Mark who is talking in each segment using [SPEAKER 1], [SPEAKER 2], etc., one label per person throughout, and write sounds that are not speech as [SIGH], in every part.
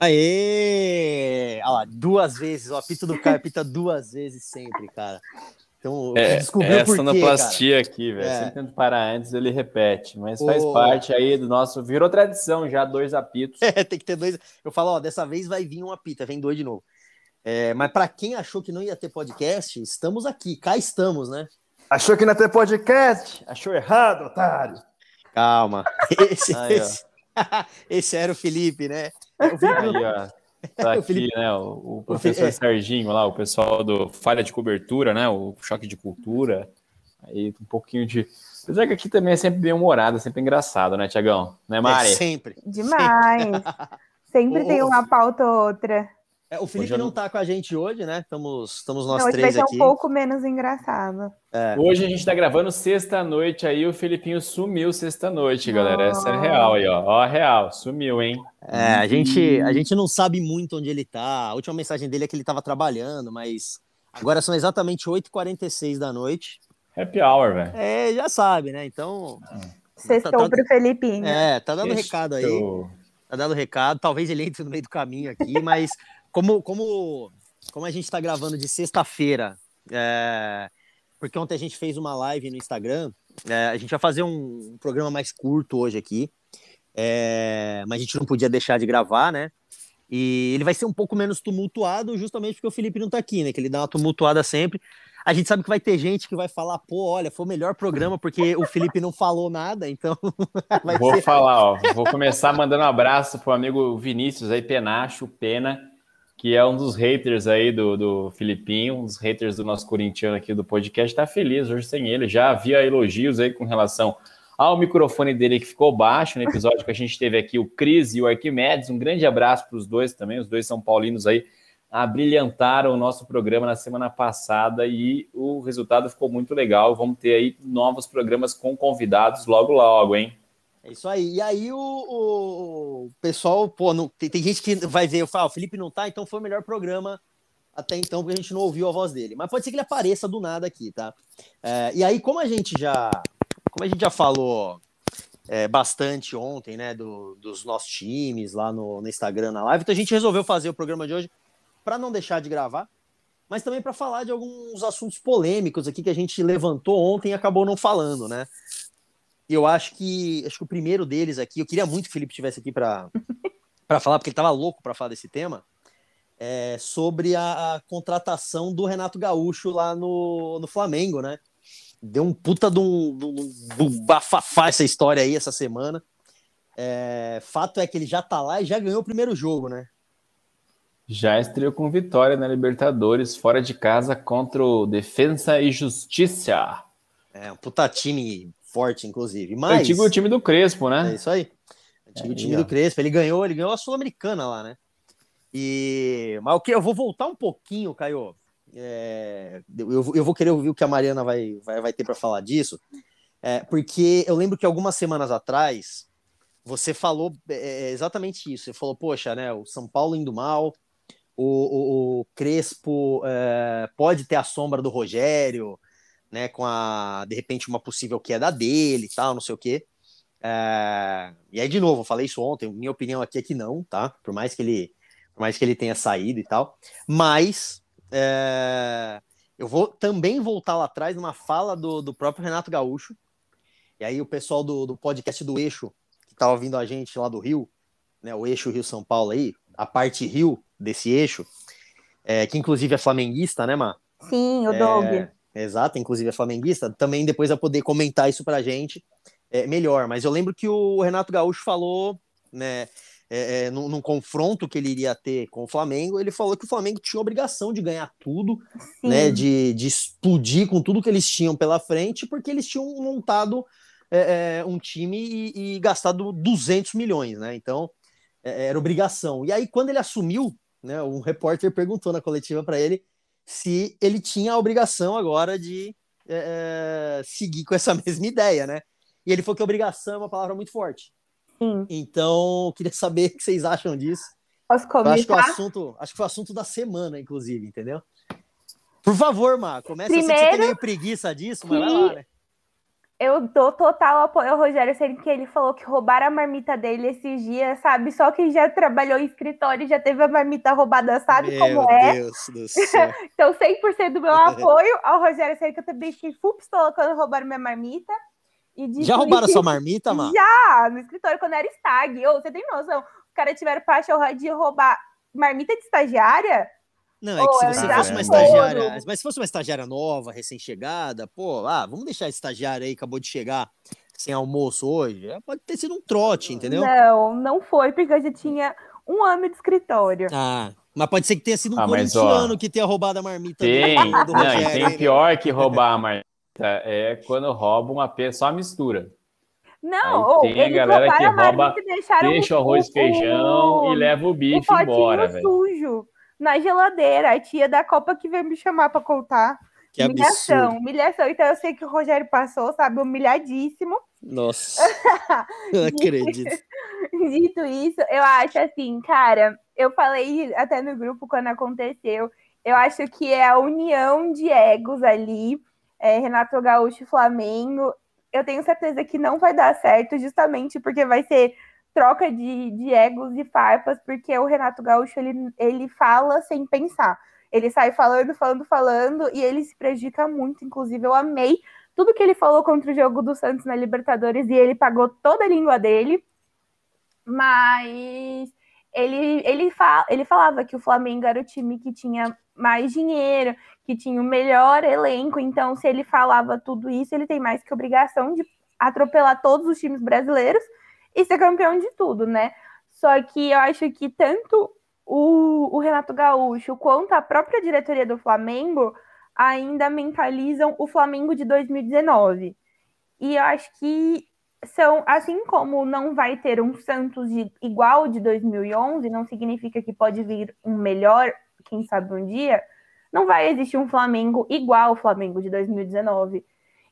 [SPEAKER 1] Aê! Olha lá, duas vezes, o apito do Caio apita duas vezes sempre, cara.
[SPEAKER 2] Então, é, descobriu é por sonoplastia aqui, velho. É. Sempre tento parar antes, ele repete. Mas faz parte aí do nosso. Virou tradição já, dois apitos. [LAUGHS]
[SPEAKER 1] É, tem que ter dois. Eu falo, ó, dessa vez vai vir um apito, vem dois de novo. É, mas para quem achou que não ia ter podcast, estamos aqui, cá estamos, né?
[SPEAKER 2] Achou que não ia ter podcast? Achou errado, otário.
[SPEAKER 1] Calma. [LAUGHS] Esse, aí, esse, [LAUGHS] esse era o Felipe, né?
[SPEAKER 2] Aí, [LAUGHS] ó. Tá aqui, Felipe... né? O, o professor o é. Serginho lá, o pessoal do Falha de Cobertura, né? O Choque de Cultura. Aí um pouquinho de. Apesar que aqui também é sempre bem humorado, sempre engraçado, né, Tiagão? Né, Mari? É
[SPEAKER 1] sempre.
[SPEAKER 3] Demais. Sempre, [LAUGHS] sempre tem uma pauta ou outra.
[SPEAKER 1] É, o Felipe não está com a gente hoje, né? Estamos, estamos nós não, três
[SPEAKER 3] vai
[SPEAKER 1] ser
[SPEAKER 3] um pouco menos engraçado.
[SPEAKER 2] É. Hoje a gente está gravando sexta-noite aí, o Felipinho sumiu sexta-noite, galera. Essa é real aí, ó. Ó, real, sumiu, hein?
[SPEAKER 1] É, a gente, a gente não sabe muito onde ele está. A última mensagem dele é que ele estava trabalhando, mas agora são exatamente 8h46 da noite.
[SPEAKER 2] Happy hour, velho.
[SPEAKER 1] É, já sabe, né? Então.
[SPEAKER 3] Sextou tá, tá, pro Felipinho.
[SPEAKER 1] É, tá dando Sextou. recado aí. Tá dando recado. Talvez ele entre no meio do caminho aqui, [LAUGHS] mas como, como, como a gente está gravando de sexta-feira, é, porque ontem a gente fez uma live no Instagram, é, a gente vai fazer um, um, programa mais curto hoje aqui, é, mas a gente não podia deixar de gravar, né? E ele vai ser um pouco menos tumultuado, justamente porque o Felipe não está aqui, né? Que ele dá uma tumultuada sempre. A gente sabe que vai ter gente que vai falar, pô, olha, foi o melhor programa porque o Felipe não falou nada, então. [LAUGHS]
[SPEAKER 2] vou ser... falar, ó. Vou começar mandando um abraço pro amigo Vinícius aí, Penacho, Pena que é um dos haters aí do, do Filipinho, um dos haters do nosso corintiano aqui do podcast, está feliz hoje sem ele. Já havia elogios aí com relação ao microfone dele que ficou baixo no episódio que a gente teve aqui, o Cris e o Arquimedes. Um grande abraço para os dois também, os dois são paulinos aí, abrilhantaram o nosso programa na semana passada e o resultado ficou muito legal. Vamos ter aí novos programas com convidados logo logo, hein?
[SPEAKER 1] É isso aí. E aí o, o pessoal, pô, não, tem, tem, gente que vai ver, eu falo, ah, o Felipe não tá, então foi o melhor programa até então, porque a gente não ouviu a voz dele. Mas pode ser que ele apareça do nada aqui, tá? É, e aí, como a gente já, como a gente já falou é, bastante ontem, né, do, dos nossos times lá no, no Instagram, na live, então a gente resolveu fazer o programa de hoje para não deixar de gravar, mas também para falar de alguns assuntos polêmicos aqui que a gente levantou ontem e acabou não falando, né? Eu acho que acho que o primeiro deles aqui, eu queria muito que o Felipe estivesse aqui para [LAUGHS] falar, porque ele estava louco para falar desse tema, é sobre a, a, contratação do Renato Gaúcho lá no, no Flamengo, né? Deu um puta de um, de um bafafá essa história aí essa semana. É, fato é que ele já tá lá e já ganhou o primeiro jogo, né?
[SPEAKER 2] Já estreou com vitória na Libertadores, fora de casa contra o Defensa e Justiça.
[SPEAKER 1] É, um puta time forte, inclusive. Mas...
[SPEAKER 2] Antigo time do Crespo, né?
[SPEAKER 1] É isso aí. Antigo é, time do Crespo. Ele ganhou, ele ganhou a Sul-Americana lá, né? E... Mas o que? Eu vou voltar um pouquinho, Caio. É... Eu, eu vou querer ouvir o que a Mariana vai, vai, vai ter para falar disso. É, porque eu lembro que algumas semanas atrás você falou é, é, exatamente isso. Você falou, poxa, né? O São Paulo indo mal, o, o, o Crespo é, pode ter a sombra do Rogério, né, com a, de repente, uma possível queda dele e tal, não sei o quê. É, e aí, de novo, eu falei isso ontem, minha opinião aqui é que não, tá? Por mais que ele, por mais que ele tenha saído e tal. Mas é, eu vou também voltar lá atrás numa fala do, do próprio Renato Gaúcho. E aí o pessoal do, do podcast do Eixo, que tá ouvindo a gente lá do Rio, né, o Eixo Rio-São Paulo aí, a parte Rio desse eixo, é, que inclusive é flamenguista, né, Má?
[SPEAKER 3] Sim, o Doug.
[SPEAKER 1] É, exato, inclusive é flamenguista, também depois vai poder comentar isso pra gente é, melhor. Mas eu lembro que o Renato Gaúcho falou, né, é, é, num, num, confronto que ele iria ter com o Flamengo, ele falou que o Flamengo tinha obrigação de ganhar tudo, né, de, de explodir com tudo que eles tinham pela frente, porque eles tinham montado é, é um time e, e, gastado 200 milhões, né? Então é, era obrigação. E aí, quando ele assumiu, né, um repórter perguntou na coletiva para ele se ele tinha a obrigação agora de é, é seguir com essa [LAUGHS] mesma ideia, né? E ele falou que obrigação é uma palavra muito forte. Sim. Então, queria saber [LAUGHS] o que vocês acham disso.
[SPEAKER 3] Posso comentar?
[SPEAKER 1] acho que, o assunto, acho que foi o assunto da semana, inclusive, entendeu? Por favor, Mar, começa Primeiro, assim, você tem meio preguiça disso, mas vai lá, né?
[SPEAKER 3] Eu dou total apoio ao Rogério Ceni que ele falou que roubaram a marmita dele esses dias, sabe? Só quem já trabalhou em escritório já teve a marmita roubada, sabe meu como é. Deus do [LAUGHS] céu. então, 100% do meu [LAUGHS] apoio ao Rogério Ceni que eu também fiquei full pistola quando roubaram minha marmita.
[SPEAKER 1] já roubaram sua marmita, mano?
[SPEAKER 3] Já, no escritório, quando era stag. Ô, você tem noção? Os caras tiveram paixão de roubar marmita de estagiária?
[SPEAKER 1] Não, é que se você fosse uma estagiária, mas se fosse uma estagiária nova, recém-chegada, pô, ah, vamos deixar a estagiária aí, acabou de chegar sem almoço hoje, é, pode ter sido um trote, entendeu?
[SPEAKER 3] Não, não foi, porque eu já tinha um ano de escritório.
[SPEAKER 1] Ah, mas pode ser que tenha sido um ah, corintiano ó, que tenha roubado a marmita
[SPEAKER 2] tem, do, do Não, e tem pior que roubar a marmita, é quando rouba uma só a mistura.
[SPEAKER 3] Não,
[SPEAKER 2] Aí tem a galera que rouba, deixa o arroz feijão o, e leva o bife o embora, velho.
[SPEAKER 3] sujo na geladeira. A tia da Copa que veio me chamar para contar. Que humilhação, absurdo. humilhação. Então eu sei que o Rogério passou, sabe, humilhadíssimo.
[SPEAKER 1] Nossa, [LAUGHS] não acredito.
[SPEAKER 3] Dito isso, eu acho assim, cara, eu falei até no grupo quando aconteceu, eu acho que é a união de egos ali, é, Renato Gaúcho e Flamengo. Eu tenho certeza que não vai dar certo, justamente porque vai ser troca de, de egos e farpas, porque o Renato Gaúcho ele, ele fala sem pensar. Ele sai falando, falando, falando, e ele se prejudica muito. Inclusive, eu amei tudo que ele falou contra o jogo do Santos na Libertadores e ele pagou toda a língua dele. Mas ele, ele, fala, ele falava que o Flamengo era o time que tinha mais dinheiro, que tinha o melhor elenco. Então, se ele falava tudo isso, ele tem mais que obrigação de atropelar todos os times brasileiros e ser campeão de tudo, né? Só que eu acho que tanto o, o Renato Gaúcho quanto a própria diretoria do Flamengo ainda mentalizam o Flamengo de 2019. E eu acho que são, assim como não vai ter um Santos de, igual de 2011, não significa que pode vir um melhor, quem sabe um dia, não vai existir um Flamengo igual ao Flamengo de 2019.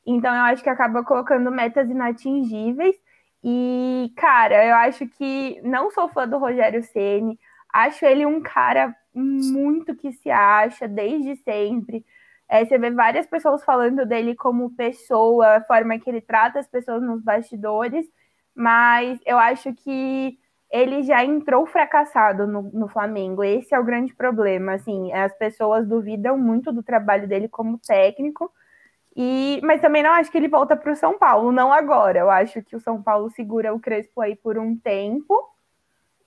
[SPEAKER 3] Então eu acho que acaba colocando metas inatingíveis e, cara, eu acho que não sou fã do Rogério Ceni, acho ele um cara muito que se acha desde sempre. É, você vê várias pessoas falando dele como pessoa, a forma que ele trata as pessoas nos bastidores, mas eu acho que ele já entrou fracassado no, no Flamengo. Esse é o grande problema. Assim, as pessoas duvidam muito do trabalho dele como técnico. E, mas também não acho que ele volta para o São Paulo, não agora. Eu acho que o São Paulo segura o Crespo aí por um tempo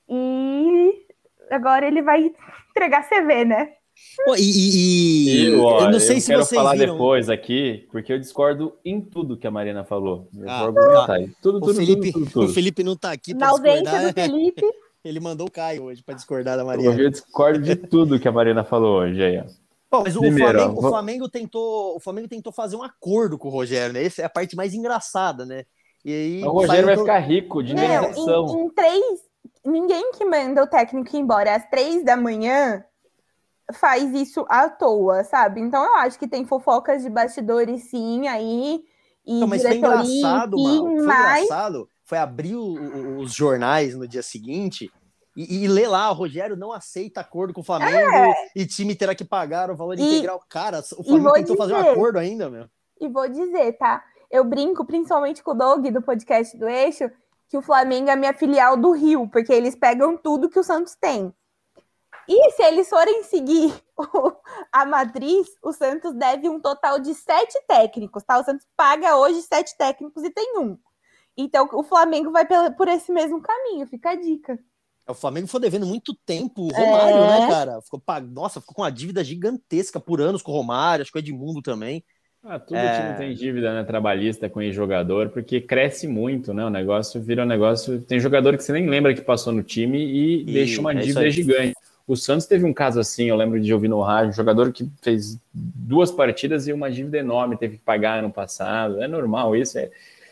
[SPEAKER 3] e agora ele vai entregar CV, né?
[SPEAKER 1] Pô, e, e,
[SPEAKER 2] eu, ó, eu não sei eu se quero vocês falar viram. depois aqui, porque eu discordo em tudo que a Marina falou.
[SPEAKER 1] Ah, tá. Tudo, tudo, o Felipe, tudo, tudo, O Felipe não está aqui
[SPEAKER 3] para discordar. Do Felipe. [LAUGHS]
[SPEAKER 1] Ele mandou o Caio hoje para discordar da Marina.
[SPEAKER 2] Eu discordo de tudo que a Marina falou hoje aí, ó.
[SPEAKER 1] Bom, mas Primeiro, o, Flamengo, o, Flamengo, tentou, o Flamengo tentou fazer um acordo com o Rogério, né? Essa é a parte mais engraçada, né?
[SPEAKER 2] E aí, o Rogério vai ficar rico de indenização.
[SPEAKER 3] Em, em, três, ninguém que manda o técnico embora às três da manhã faz isso à toa, sabe? Então eu acho que tem fofocas de bastidores sim aí. E então,
[SPEAKER 1] mas foi engraçado, mano. Foi mas... engraçado. Foi abrir o, os jornais no dia seguinte e, e lê lá, o Rogério não aceita acordo com o Flamengo é. e time terá que pagar o valor e, integral. Cara, o Flamengo tentou dizer, fazer um acordo ainda, meu.
[SPEAKER 3] E vou dizer, tá? Eu brinco, principalmente com o Doug do podcast do Eixo, que o Flamengo é minha filial do Rio, porque eles pegam tudo que o Santos tem. E se eles forem seguir [LAUGHS] a matriz, o Santos deve um total de sete técnicos, tá? O Santos paga hoje sete técnicos e tem um. Então o Flamengo vai por esse mesmo caminho, fica a dica.
[SPEAKER 1] O Flamengo foi devendo muito tempo o Romário, né, é. né, cara? Ficou, nossa, ficou com uma dívida gigantesca por anos com o Romário, acho que o Edmundo também.
[SPEAKER 2] Ah, tudo é... time tem dívida, né, trabalhista com ex-jogador, porque cresce muito, né, o negócio vira um negócio... Tem jogador que você nem lembra que passou no time e, e deixa uma é dívida gigante. O Santos teve um caso assim, eu lembro de ouvir no rádio, um jogador que fez duas partidas e uma dívida enorme, teve que pagar ano passado, é normal isso, é...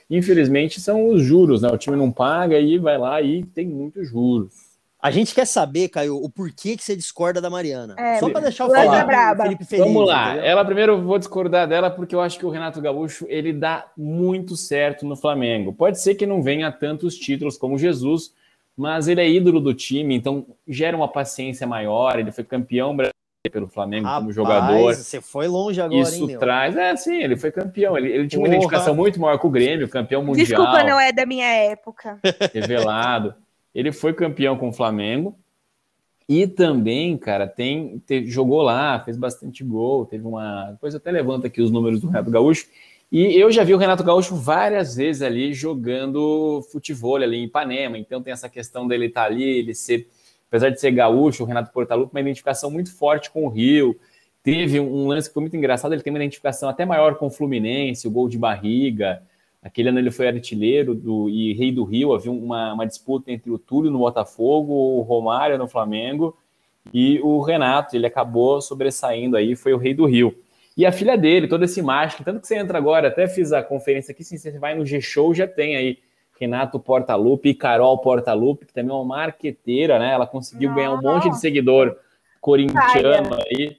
[SPEAKER 2] Infelizmente são os juros, né, o time não paga e vai lá e tem muitos juros.
[SPEAKER 1] A gente quer saber, Caio, o porquê que você discorda da Mariana. É, Só para deixar o Felipe,
[SPEAKER 2] Felipe feliz. Vamos lá. Entendeu? Ela primeiro eu vou discordar dela porque eu acho que o Renato Gaúcho ele dá muito certo no Flamengo. Pode ser que não venha tantos títulos como Jesus, mas ele é ídolo do time, então gera uma paciência maior. Ele foi campeão pelo Flamengo Rapaz, como jogador.
[SPEAKER 1] Você foi longe agora,
[SPEAKER 2] Isso hein, traz. É, sim, ele foi campeão. Ele, ele tinha uma identificação muito maior com o Grêmio, campeão mundial.
[SPEAKER 3] Desculpa, não é da minha época.
[SPEAKER 2] Revelado. [LAUGHS] Ele foi campeão com o Flamengo. E também, cara, tem, te, jogou lá, fez bastante gol, teve uma. Depois até levanto aqui os números do Renato Gaúcho. E eu já vi o Renato Gaúcho várias vezes ali jogando futebol ali em Ipanema. Então tem essa questão dele estar tá ali, ele ser, apesar de ser gaúcho, o Renato Portaluppi, uma identificação muito forte com o Rio. Teve um lance que foi muito engraçado, ele tem uma identificação até maior com o Fluminense, o gol de barriga. Aquele ano ele foi artilheiro do, e rei do Rio. Havia uma, uma disputa entre o Túlio no Botafogo, o Romário no Flamengo e o Renato. Ele acabou sobressaindo aí, foi o rei do Rio. E a filha dele, todo esse mágico, tanto que você entra agora, até fiz a conferência aqui, sim, você vai no G-Show, já tem aí Renato Portaluppi e Carol Portaluppi, que também é uma marqueteira, né? Ela conseguiu não, ganhar um não. monte de seguidor corintiano aí,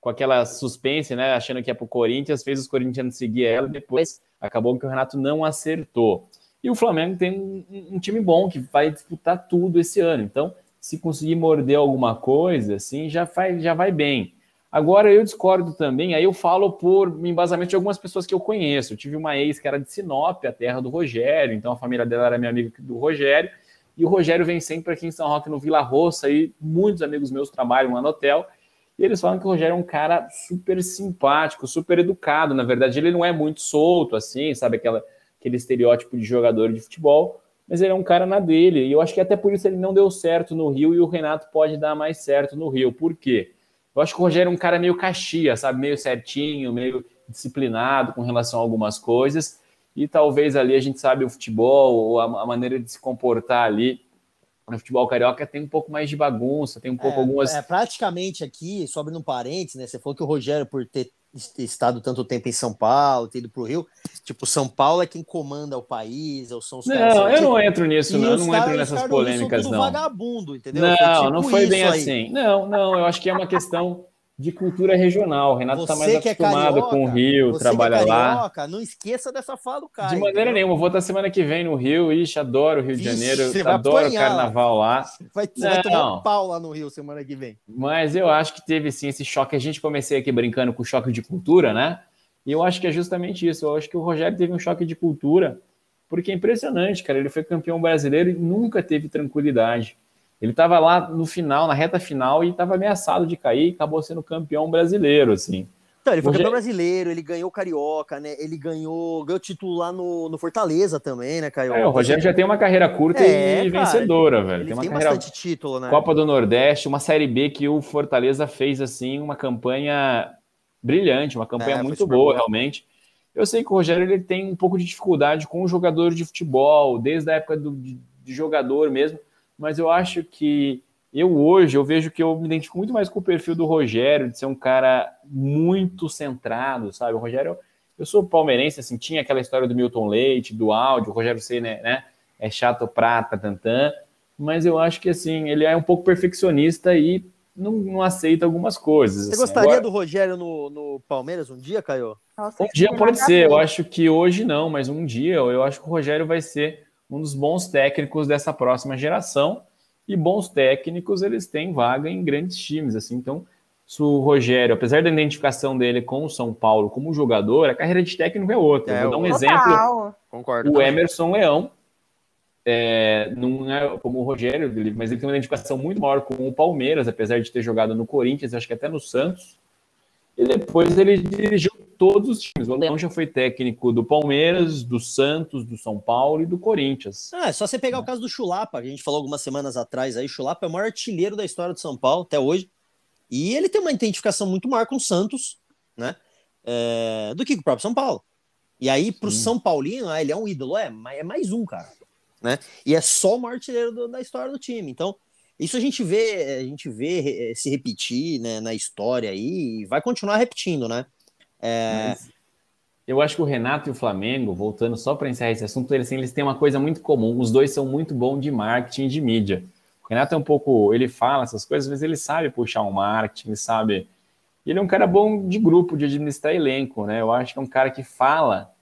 [SPEAKER 2] com aquela suspense, né? Achando que é pro Corinthians, fez os corintianos seguir ela, depois acabou que o Renato não acertou. E o Flamengo tem um, um time bom que vai disputar tudo esse ano. Então, se conseguir morder alguma coisa, assim, já, faz, já vai bem. Agora eu discordo também, aí eu falo por embasamento de algumas pessoas que eu conheço. Eu tive uma ex que era de Sinop, a terra do Rogério, então a família dela era minha amiga do Rogério, e o Rogério vem sempre aqui em São Roque, no Vila Roça, e muitos amigos meus trabalham lá no hotel, e eles falam que o Rogério é um cara super simpático, super educado. Na verdade, ele não é muito solto, assim, sabe, aquela, aquele estereótipo de jogador de futebol, mas ele é um cara na dele, e eu acho que até por isso ele não deu certo no Rio, e o Renato pode dar mais certo no Rio. Por quê? Eu acho que o Rogério é um cara meio caxia, sabe? Meio certinho, meio disciplinado com relação a algumas coisas. E talvez ali a gente sabe o futebol, ou a, a maneira de se comportar ali no futebol carioca tem um pouco mais de bagunça, tem um pouco
[SPEAKER 1] é,
[SPEAKER 2] algumas.
[SPEAKER 1] É, praticamente aqui, sobe no parênteses, né? Você falou que o Rogério, por ter estado tanto tempo em São Paulo, ter ido para o Rio, tipo, São Paulo é quem comanda o país, ou são os
[SPEAKER 2] não, caras. Não, eu não entro nisso, não, eu não entro nessas polêmicas, não.
[SPEAKER 1] vagabundo, entendeu?
[SPEAKER 2] Não, foi tipo não foi bem aí. assim. Não, não, eu acho que é uma questão de cultura regional. O Renato está mais é acostumado é carioca, com o Rio, trabalha é carioca,
[SPEAKER 1] lá. Não esqueça dessa fala do cara.
[SPEAKER 2] De maneira nenhuma. Vou estar semana que vem no Rio. Ixi, adoro o Rio de Janeiro. adoro o carnaval lá.
[SPEAKER 1] Vai, você vai tomar um pau lá no Rio semana que vem.
[SPEAKER 2] Mas eu acho que teve sim esse choque. A gente comecei aqui brincando com o choque de cultura, né? E eu acho que é justamente isso. Eu acho que o Rogério teve um choque de cultura, porque é impressionante, cara. Ele foi campeão brasileiro e nunca teve tranquilidade. Ele estava lá no final, na reta final, e estava ameaçado de cair e acabou sendo campeão brasileiro, assim.
[SPEAKER 1] Então, ele foi campeão brasileiro, ele ganhou Carioca, né? Ele ganhou, ganhou título lá no, no Fortaleza também, né, Caio?
[SPEAKER 2] É, o Rogério já tem uma carreira curta é, e cara, vencedora, velho.
[SPEAKER 1] Ele
[SPEAKER 2] tem, uma
[SPEAKER 1] tem carreira... bastante título, né?
[SPEAKER 2] Copa do Nordeste, uma Série B que o Fortaleza fez, assim, uma campanha brilhante, uma campanha é, muito boa, realmente. Eu sei que o Rogério ele tem um pouco de dificuldade com o jogador de futebol, desde a época do, de, de jogador mesmo, mas eu acho que eu hoje eu vejo que eu me identifico muito mais com o perfil do Rogério, de ser um cara muito centrado, sabe? O Rogério, eu sou palmeirense, assim, tinha aquela história do Milton Leite, do áudio, o Rogério C, né, né é chato prata, tantã, mas eu acho que, assim, ele é um pouco perfeccionista e não, não aceita algumas coisas.
[SPEAKER 1] Você
[SPEAKER 2] assim.
[SPEAKER 1] gostaria Agora... do Rogério no, no Palmeiras um dia, Caio?
[SPEAKER 2] Nossa, um dia pode ser, eu acho que hoje não, mas um dia eu acho que o Rogério vai ser um dos bons técnicos dessa próxima geração. E bons técnicos, eles têm vaga em grandes times, assim. Então, se o Rogério, apesar da identificação dele com o São Paulo como jogador, a carreira de técnico é outra. É, Vou dar um exemplo. Concordo. O. Emerson Leão, é, não é como o Rogério, mas ele tem uma identificação muito maior com o Palmeiras, apesar de ter jogado no Corinthians, acho que até no Santos. E depois ele dirigiu todos os times. O Leão já foi técnico do Palmeiras, do Santos, do São Paulo e do Corinthians.
[SPEAKER 1] Ah, é só você pegar o caso do Chulapa, que a gente falou algumas semanas atrás aí. Chulapa é o maior artilheiro da história do São Paulo até hoje. E ele tem uma identificação muito maior com o Santos, né? É, do que com o próprio São Paulo. E aí, pro Sim. São Paulino, ah, ele é um ídolo, é, é mais um, cara. Né? E é só o maior artilheiro do, da história do time. Então, isso a gente vê, a gente vê se repetir né, na história aí e vai continuar repetindo, né? É...
[SPEAKER 2] Eu acho que o Renato e o Flamengo, voltando só para encerrar esse assunto, eles, assim, eles têm uma coisa muito comum. Os dois são muito bons de marketing e de mídia. O Renato é um pouco. Ele fala essas coisas, mas ele sabe puxar um marketing, sabe. Ele é um cara bom de grupo, de administrar elenco, né? Eu acho que é um cara que fala,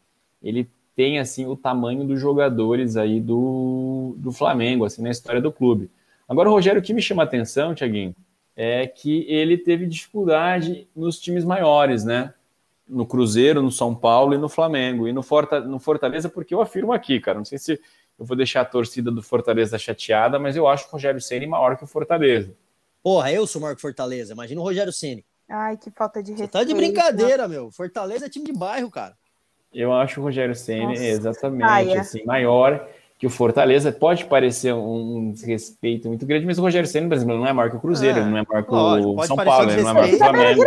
[SPEAKER 2] ele tem assim o tamanho dos jogadores aí do, do Flamengo, assim, na história do clube. Agora, o Rogério, o que me chama a atenção, Tiaguinho, é que ele teve dificuldade nos times maiores, né? No Cruzeiro, no São Paulo e no Flamengo. E no, no Fortaleza, porque eu afirmo aqui, cara, não sei se eu vou deixar a torcida do Fortaleza chateada, mas eu acho o Rogério Ceni maior que o Fortaleza.
[SPEAKER 1] Porra, eu sou maior que o Fortaleza. Imagina o Rogério Ceni.
[SPEAKER 3] Ai, que falta de respeito.
[SPEAKER 1] Você tá de brincadeira, meu. Fortaleza é time de bairro, cara.
[SPEAKER 2] Eu acho o Rogério Ceni exatamente assim, maior que o Fortaleza. Pode parecer um desrespeito muito grande, mas o Rogério Ceni, por exemplo, não é maior que o Cruzeiro, é. não é maior que o São Paulo, um não é maior que o Flamengo.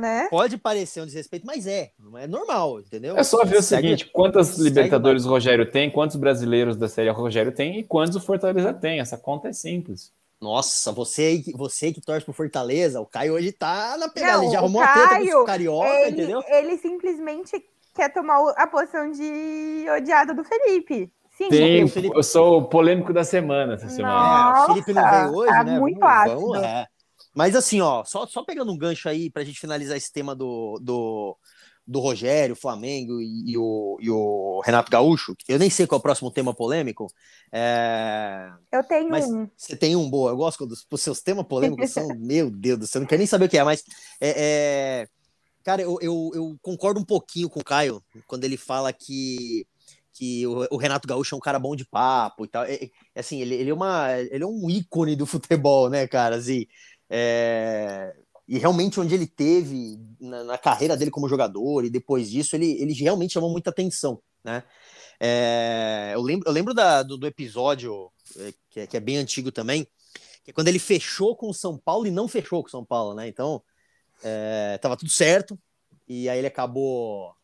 [SPEAKER 3] né?
[SPEAKER 1] Pode parecer um desrespeito, mas é, é normal, entendeu?
[SPEAKER 2] É só ver o seguinte, quantas Libertadores o Rogério tem, quantos brasileiros da série o Rogério tem e quantos o Fortaleza tem. Essa conta é simples.
[SPEAKER 1] Nossa, você, você que torce pro Fortaleza, o Caio hoje tá na pegada, não, ele já arrumou Caio, a treta com o Carioca,
[SPEAKER 3] ele,
[SPEAKER 1] entendeu?
[SPEAKER 3] Ele simplesmente quer tomar a posição de odiado do Felipe.
[SPEAKER 2] Sim, Tem, Felipe... eu sou o polêmico da semana essa semana.
[SPEAKER 1] Nossa, é, o Felipe não veio hoje, tá né? Muito vamos, vamos é. Mas assim, ó, só, só pegando um gancho aí pra gente finalizar esse tema do, do, do Rogério, Flamengo e, e, o, e o Renato Gaúcho, eu nem sei qual é o próximo tema polêmico. É...
[SPEAKER 3] Eu tenho um.
[SPEAKER 1] Você tem um, boa. Eu gosto dos os seus temas polêmicos são, [LAUGHS] meu Deus do céu, não quero nem saber o que é, mas é, é... Cara, eu, eu, eu, concordo um pouquinho com o Caio quando ele fala que que o, o, Renato Gaúcho é um cara bom de papo e tal. É, é, assim, ele, ele, é uma, ele é um ícone do futebol, né, cara? Assim, é, e realmente onde ele teve na, na, carreira dele como jogador e depois disso, ele, ele realmente chamou muita atenção, né? É, eu lembro, eu lembro da, do, do episódio é, que é, que é bem antigo também, que é quando ele fechou com o São Paulo e não fechou com o São Paulo, né? Então, é, tava tudo certo, e aí ele acabou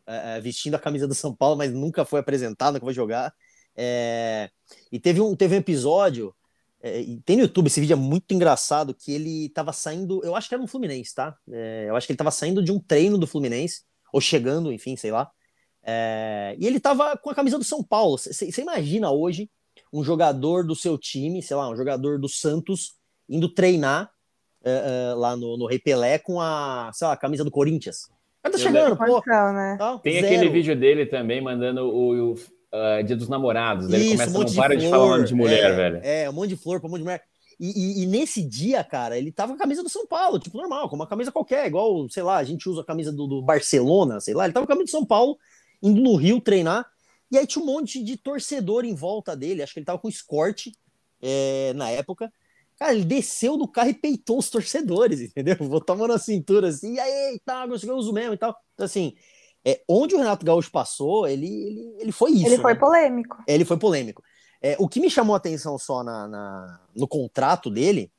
[SPEAKER 1] vestindo a camisa do São Paulo, mas nunca foi apresentado, nunca foi jogar. É, e teve um, teve um episódio, é, tem no YouTube, esse vídeo é muito engraçado, que ele tava saindo, eu acho que era no Fluminense, tá? É, eu acho que ele tava saindo de um treino do Fluminense, ou chegando, enfim, sei lá. É, e ele tava com a camisa do São Paulo. Você imagina hoje um jogador do seu time, sei lá, um jogador do Santos, indo treinar lá no, no Rei Pelé com a, sei lá, a camisa do Corinthians. Mas tá chegando, pô. Né?
[SPEAKER 2] Tem zero. aquele vídeo dele também mandando o, o uh, Dia dos Namorados. Isso, ele começa, um não para de, de falar nome de mulher,
[SPEAKER 1] é,
[SPEAKER 2] velho.
[SPEAKER 1] É, um monte de flor pra um monte de mulher. E, e, e, nesse dia, cara, ele tava com a camisa do São Paulo, tipo, normal, com uma camisa qualquer, igual, sei lá, a gente usa a camisa do, do Barcelona, sei lá, ele tava com a camisa do São Paulo, indo no Rio treinar, e aí tinha um monte de torcedor em volta dele, acho que ele tava com escorte é, na época, Cara, ele desceu do carro e peitou os torcedores, entendeu? [LAUGHS] Botou a mão na cintura assim, e aí, tá, eu uso mesmo e tal. Então, assim, é, onde o Renato Gaúcho passou, ele, ele, ele foi isso.
[SPEAKER 3] Ele foi
[SPEAKER 1] né?
[SPEAKER 3] polêmico.
[SPEAKER 1] Ele foi polêmico. É, o que me chamou a atenção só na, na no contrato dele,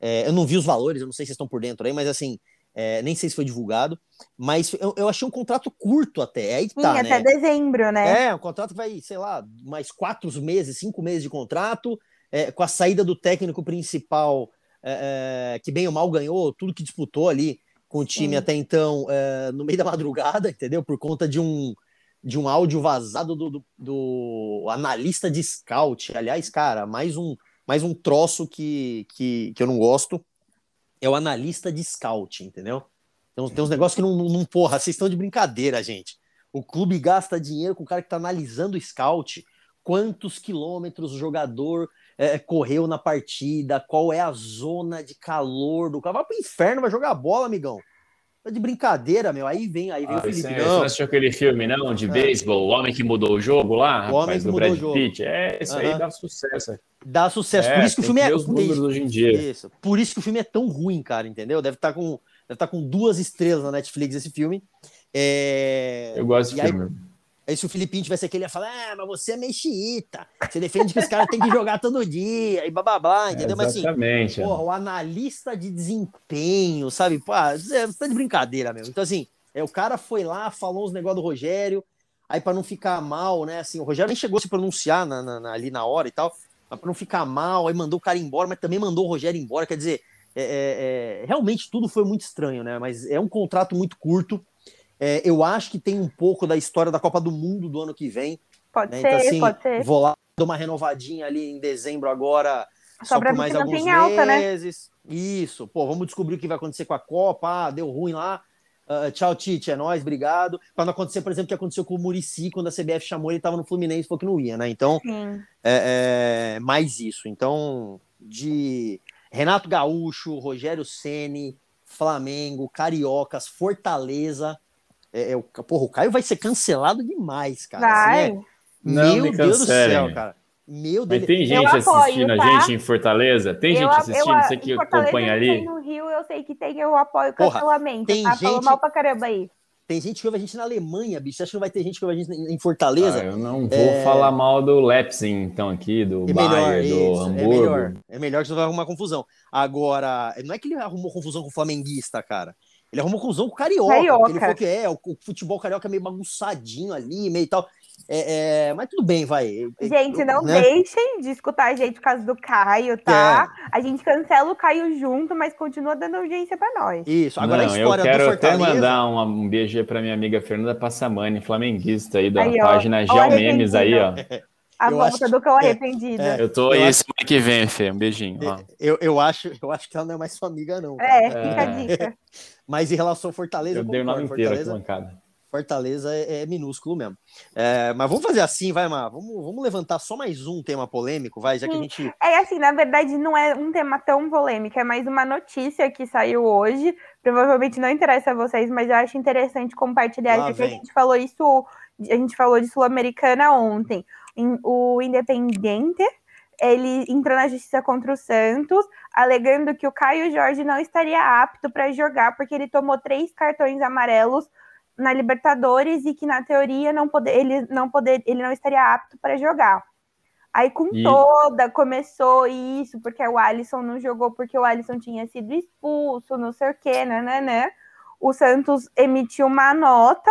[SPEAKER 1] é, eu não vi os valores, eu não sei se estão por dentro aí, mas assim, é, nem sei se foi divulgado, mas eu, eu, achei um contrato curto até. Aí tá,
[SPEAKER 3] Sim, né? até dezembro, né?
[SPEAKER 1] É, um contrato que vai, sei lá, mais quatro meses, cinco meses de contrato, é, com a saída do técnico principal, é, é, que bem ou mal ganhou tudo que disputou ali com o time até então, é, no meio da [LAUGHS] madrugada, entendeu? Por conta de um, de um áudio vazado do, do, do, analista de scout. Aliás, cara, mais um, mais um troço que, que, que eu não gosto é o analista de scout, entendeu? Tem uns, tem uns negócios que não, não, não, porra, vocês estão de brincadeira, gente. O clube gasta dinheiro com o cara que tá analisando o scout, quantos quilômetros o jogador é, correu na partida, qual é a zona de calor do carro. Vai pro inferno, vai jogar bola, amigão. Tá de brincadeira, meu. Aí vem, aí vem ah, o Felipe. Você,
[SPEAKER 2] não. você assistiu aquele filme, não? De é. beisebol, o homem que mudou o jogo lá, o homem que do Brad Pitt. É, isso aí dá sucesso.
[SPEAKER 1] Dá sucesso. É, por isso que o filme é.
[SPEAKER 2] Os números hoje em dia.
[SPEAKER 1] Isso. Por isso que o filme é tão ruim, cara, entendeu? Deve estar tá com, deve estar tá com duas estrelas na Netflix esse filme. É...
[SPEAKER 2] Eu gosto desse filme. Aí,
[SPEAKER 1] Aí se o Filipinho tivesse aquele, ia falar, ah, mas você é meio xiita. Você defende que os caras têm que jogar todo dia e blá blá blá, entendeu?
[SPEAKER 2] É.
[SPEAKER 1] Mas assim, porra, o analista de desempenho, sabe? Pô, você tá de brincadeira mesmo. Então, assim, é, o cara foi lá, falou uns negócios do Rogério, aí para não ficar mal, né? Assim, o Rogério nem chegou a se pronunciar na, na, na, ali na hora e tal, mas pra não ficar mal, aí mandou o cara embora, mas também mandou o Rogério embora. Quer dizer, é, é, é realmente tudo foi muito estranho, né? Mas é um contrato muito curto é, eu acho que tem um pouco da história da Copa do Mundo do ano que vem.
[SPEAKER 3] Pode né? ser, então, assim, pode ser.
[SPEAKER 1] Vou lá, dar uma renovadinha ali em dezembro agora, só, só por mais alguns alta, né? meses. Né? Isso, pô, vamos descobrir o que vai acontecer com a Copa. Ah, deu ruim lá. Uh, tchau, Tite, é nóis, obrigado. Para não acontecer, por exemplo, o que aconteceu com o Murici, quando a CBF chamou, ele estava no Fluminense e falou que não ia, né? Então, é, é, mais isso. Então, de Renato Gaúcho, Rogério Ceni, Flamengo, Cariocas, Fortaleza. É, é, o, porra, o Caio vai ser cancelado demais, cara.
[SPEAKER 3] Vai.
[SPEAKER 1] Assim, é, meu Deus do céu, cara. Meu
[SPEAKER 2] Deus. Mas tem gente apoio, assistindo tá? a gente em Fortaleza? Tem eu, gente assistindo? Eu, você que acompanha ali?
[SPEAKER 3] No Rio, eu sei que tem, eu apoio o cancelamento. Porra, tem tá? gente... Falou mal pra caramba aí.
[SPEAKER 1] Tem gente que ouve a gente na Alemanha, bicho. Você acha que não vai ter gente que ouve a gente em Fortaleza? Ah,
[SPEAKER 2] eu não vou é... falar mal do Leipzig, então, aqui, do é Bayern, do isso, Hamburgo.
[SPEAKER 1] É melhor, é melhor que você vai arrumar confusão. Agora, não é que ele arrumou confusão com o flamenguista, cara. Ele arrumou confusão com o Carioca. Carioca. Ele falou que é, o, o futebol carioca é meio bagunçadinho ali, meio tal. É, é, mas tudo bem, vai.
[SPEAKER 3] Gente, não né? deixem de escutar a gente por causa do Caio, tá? É. A gente cancela o Caio junto, mas continua dando audiência para nós.
[SPEAKER 2] Isso, agora não, a história eu quero até mandar um, um beijo para minha amiga Fernanda Passamani, flamenguista aí da aí, página Geomemes aí, ó. [LAUGHS]
[SPEAKER 3] A eu volta do cão arrependido. É,
[SPEAKER 2] eu tô aí semana que vem, Fê. Um beijinho.
[SPEAKER 1] Eu, eu, acho, eu acho que ela não é mais sua amiga, não.
[SPEAKER 3] Cara. É, fica a dica. [LAUGHS]
[SPEAKER 1] Mas em relação ao Fortaleza,
[SPEAKER 2] eu, eu dei o nome inteiro aqui, bancada.
[SPEAKER 1] Fortaleza é, é minúsculo mesmo. É, mas vamos fazer assim, vai, Mar. Vamos, vamos levantar só mais um tema polêmico, vai, já que a gente.
[SPEAKER 3] É assim, na verdade, não é um tema tão polêmico, é mais uma notícia que saiu hoje. Provavelmente não interessa a vocês, mas eu acho interessante compartilhar, Lá porque vem. a gente falou isso, a gente falou de Sul-Americana ontem. O Independente ele entrou na justiça contra o Santos, alegando que o Caio Jorge não estaria apto para jogar porque ele tomou três cartões amarelos na Libertadores e que na teoria não poder, ele não poder, ele não estaria apto para jogar. Aí com e... toda começou isso, porque o Alisson não jogou porque o Alisson tinha sido expulso, não sei o quê, né, né, né. O Santos emitiu uma nota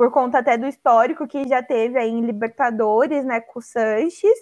[SPEAKER 3] por conta até do histórico que já teve aí em Libertadores, né, com o Sanches,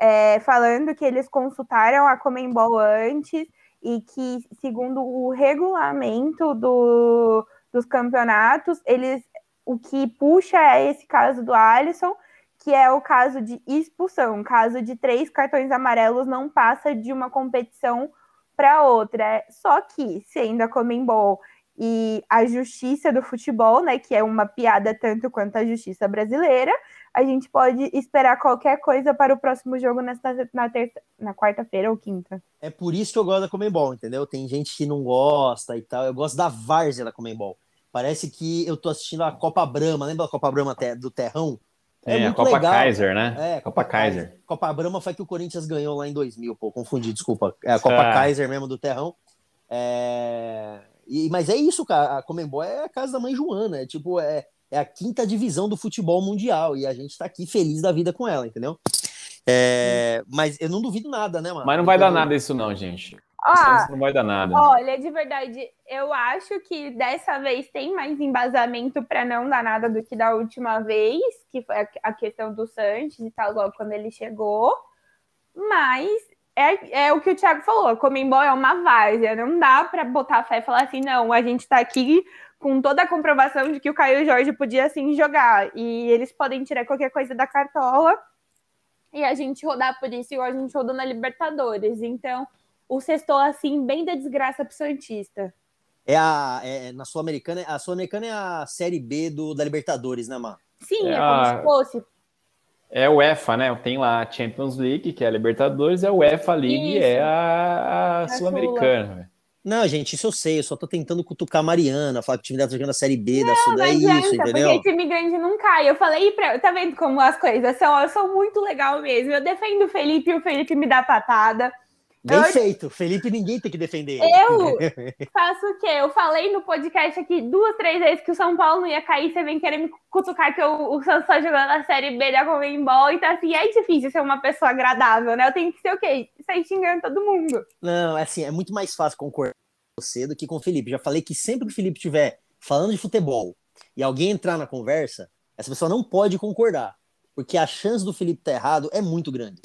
[SPEAKER 3] é, falando que eles consultaram a Comembol antes e que, segundo o regulamento do, dos campeonatos, eles o que puxa é esse caso do Alisson, que é o caso de expulsão. Caso de três cartões amarelos não passa de uma competição para outra. Só que, sendo a Comembol e a justiça do futebol, né, que é uma piada tanto quanto a justiça brasileira, a gente pode esperar qualquer coisa para o próximo jogo nesta, na, terça, na quarta-feira ou quinta.
[SPEAKER 1] É por isso que eu gosto da Comembol, entendeu? Tem gente que não gosta e tal. Eu gosto da várzea da Comembol. Parece que eu tô assistindo a Copa Brama, lembra da Copa Brama do Terrão?
[SPEAKER 2] É, é a Copa legal. Kaiser, né?
[SPEAKER 1] É, Copa, Copa Kaiser. Kaiser. Copa Brama foi que o Corinthians ganhou lá em 2000, pô, confundi, desculpa. É a Copa ah. Kaiser mesmo do Terrão. É... E, mas é isso, cara. A Comembol é a casa da mãe Joana. É tipo, é, é a quinta divisão do futebol mundial. E a gente tá aqui feliz da vida com ela, entendeu? É, mas eu não duvido nada, né, mano?
[SPEAKER 2] Mas não vai dar nada isso, não, gente.
[SPEAKER 3] Ah,
[SPEAKER 2] não vai dar nada.
[SPEAKER 3] Olha, de verdade, eu acho que dessa vez tem mais embasamento para não dar nada do que da última vez, que foi a questão do Santos e tal, logo quando ele chegou. Mas é, é o que o Thiago falou, a Comembol é uma várzea, não dá para botar fé e falar assim, não, a gente está aqui com toda a comprovação de que o Caio Jorge podia sim jogar e eles podem tirar qualquer coisa da cartola e a gente rodar por isso igual a gente rodou na Libertadores. Então, o sextou assim, bem da desgraça pro Santista.
[SPEAKER 1] É a. É, na Sul-Americana, a Sul-Americana é a série B do, da Libertadores, né, Mar?
[SPEAKER 3] Sim, é, é como a... se fosse.
[SPEAKER 2] É o UEFA, né? Tem lá a Champions League, que é a Libertadores, é o UEFA League, Isso. é a, a Sul-Americana.
[SPEAKER 1] Não, gente, isso eu sei, eu só tô tentando cutucar a Mariana, falar que o time dela tá jogando a Série B não, da Sul, é isso, entendeu?
[SPEAKER 3] Porque time grande não cai. Eu falei pra. Tá vendo como as coisas são? Eu sou muito legal mesmo. Eu defendo o Felipe e o Felipe me dá patada.
[SPEAKER 1] Bem eu... feito. Felipe, ninguém tem que defender.
[SPEAKER 3] Eu [LAUGHS] faço o quê? Eu falei no podcast aqui duas, três vezes que o São Paulo não ia cair. Você vem querer me cutucar que eu, o Santos tá jogando a Série B da Comembol. Então, assim, é difícil ser uma pessoa agradável, né? Eu tenho que ser o quê? Sair xingando todo mundo.
[SPEAKER 1] Não, é assim, é muito mais fácil concordar com você do que com o Felipe. Já falei que sempre que o Felipe estiver falando de futebol e alguém entrar na conversa, essa pessoa não pode concordar. Porque a chance do Felipe estar tá errado é muito grande.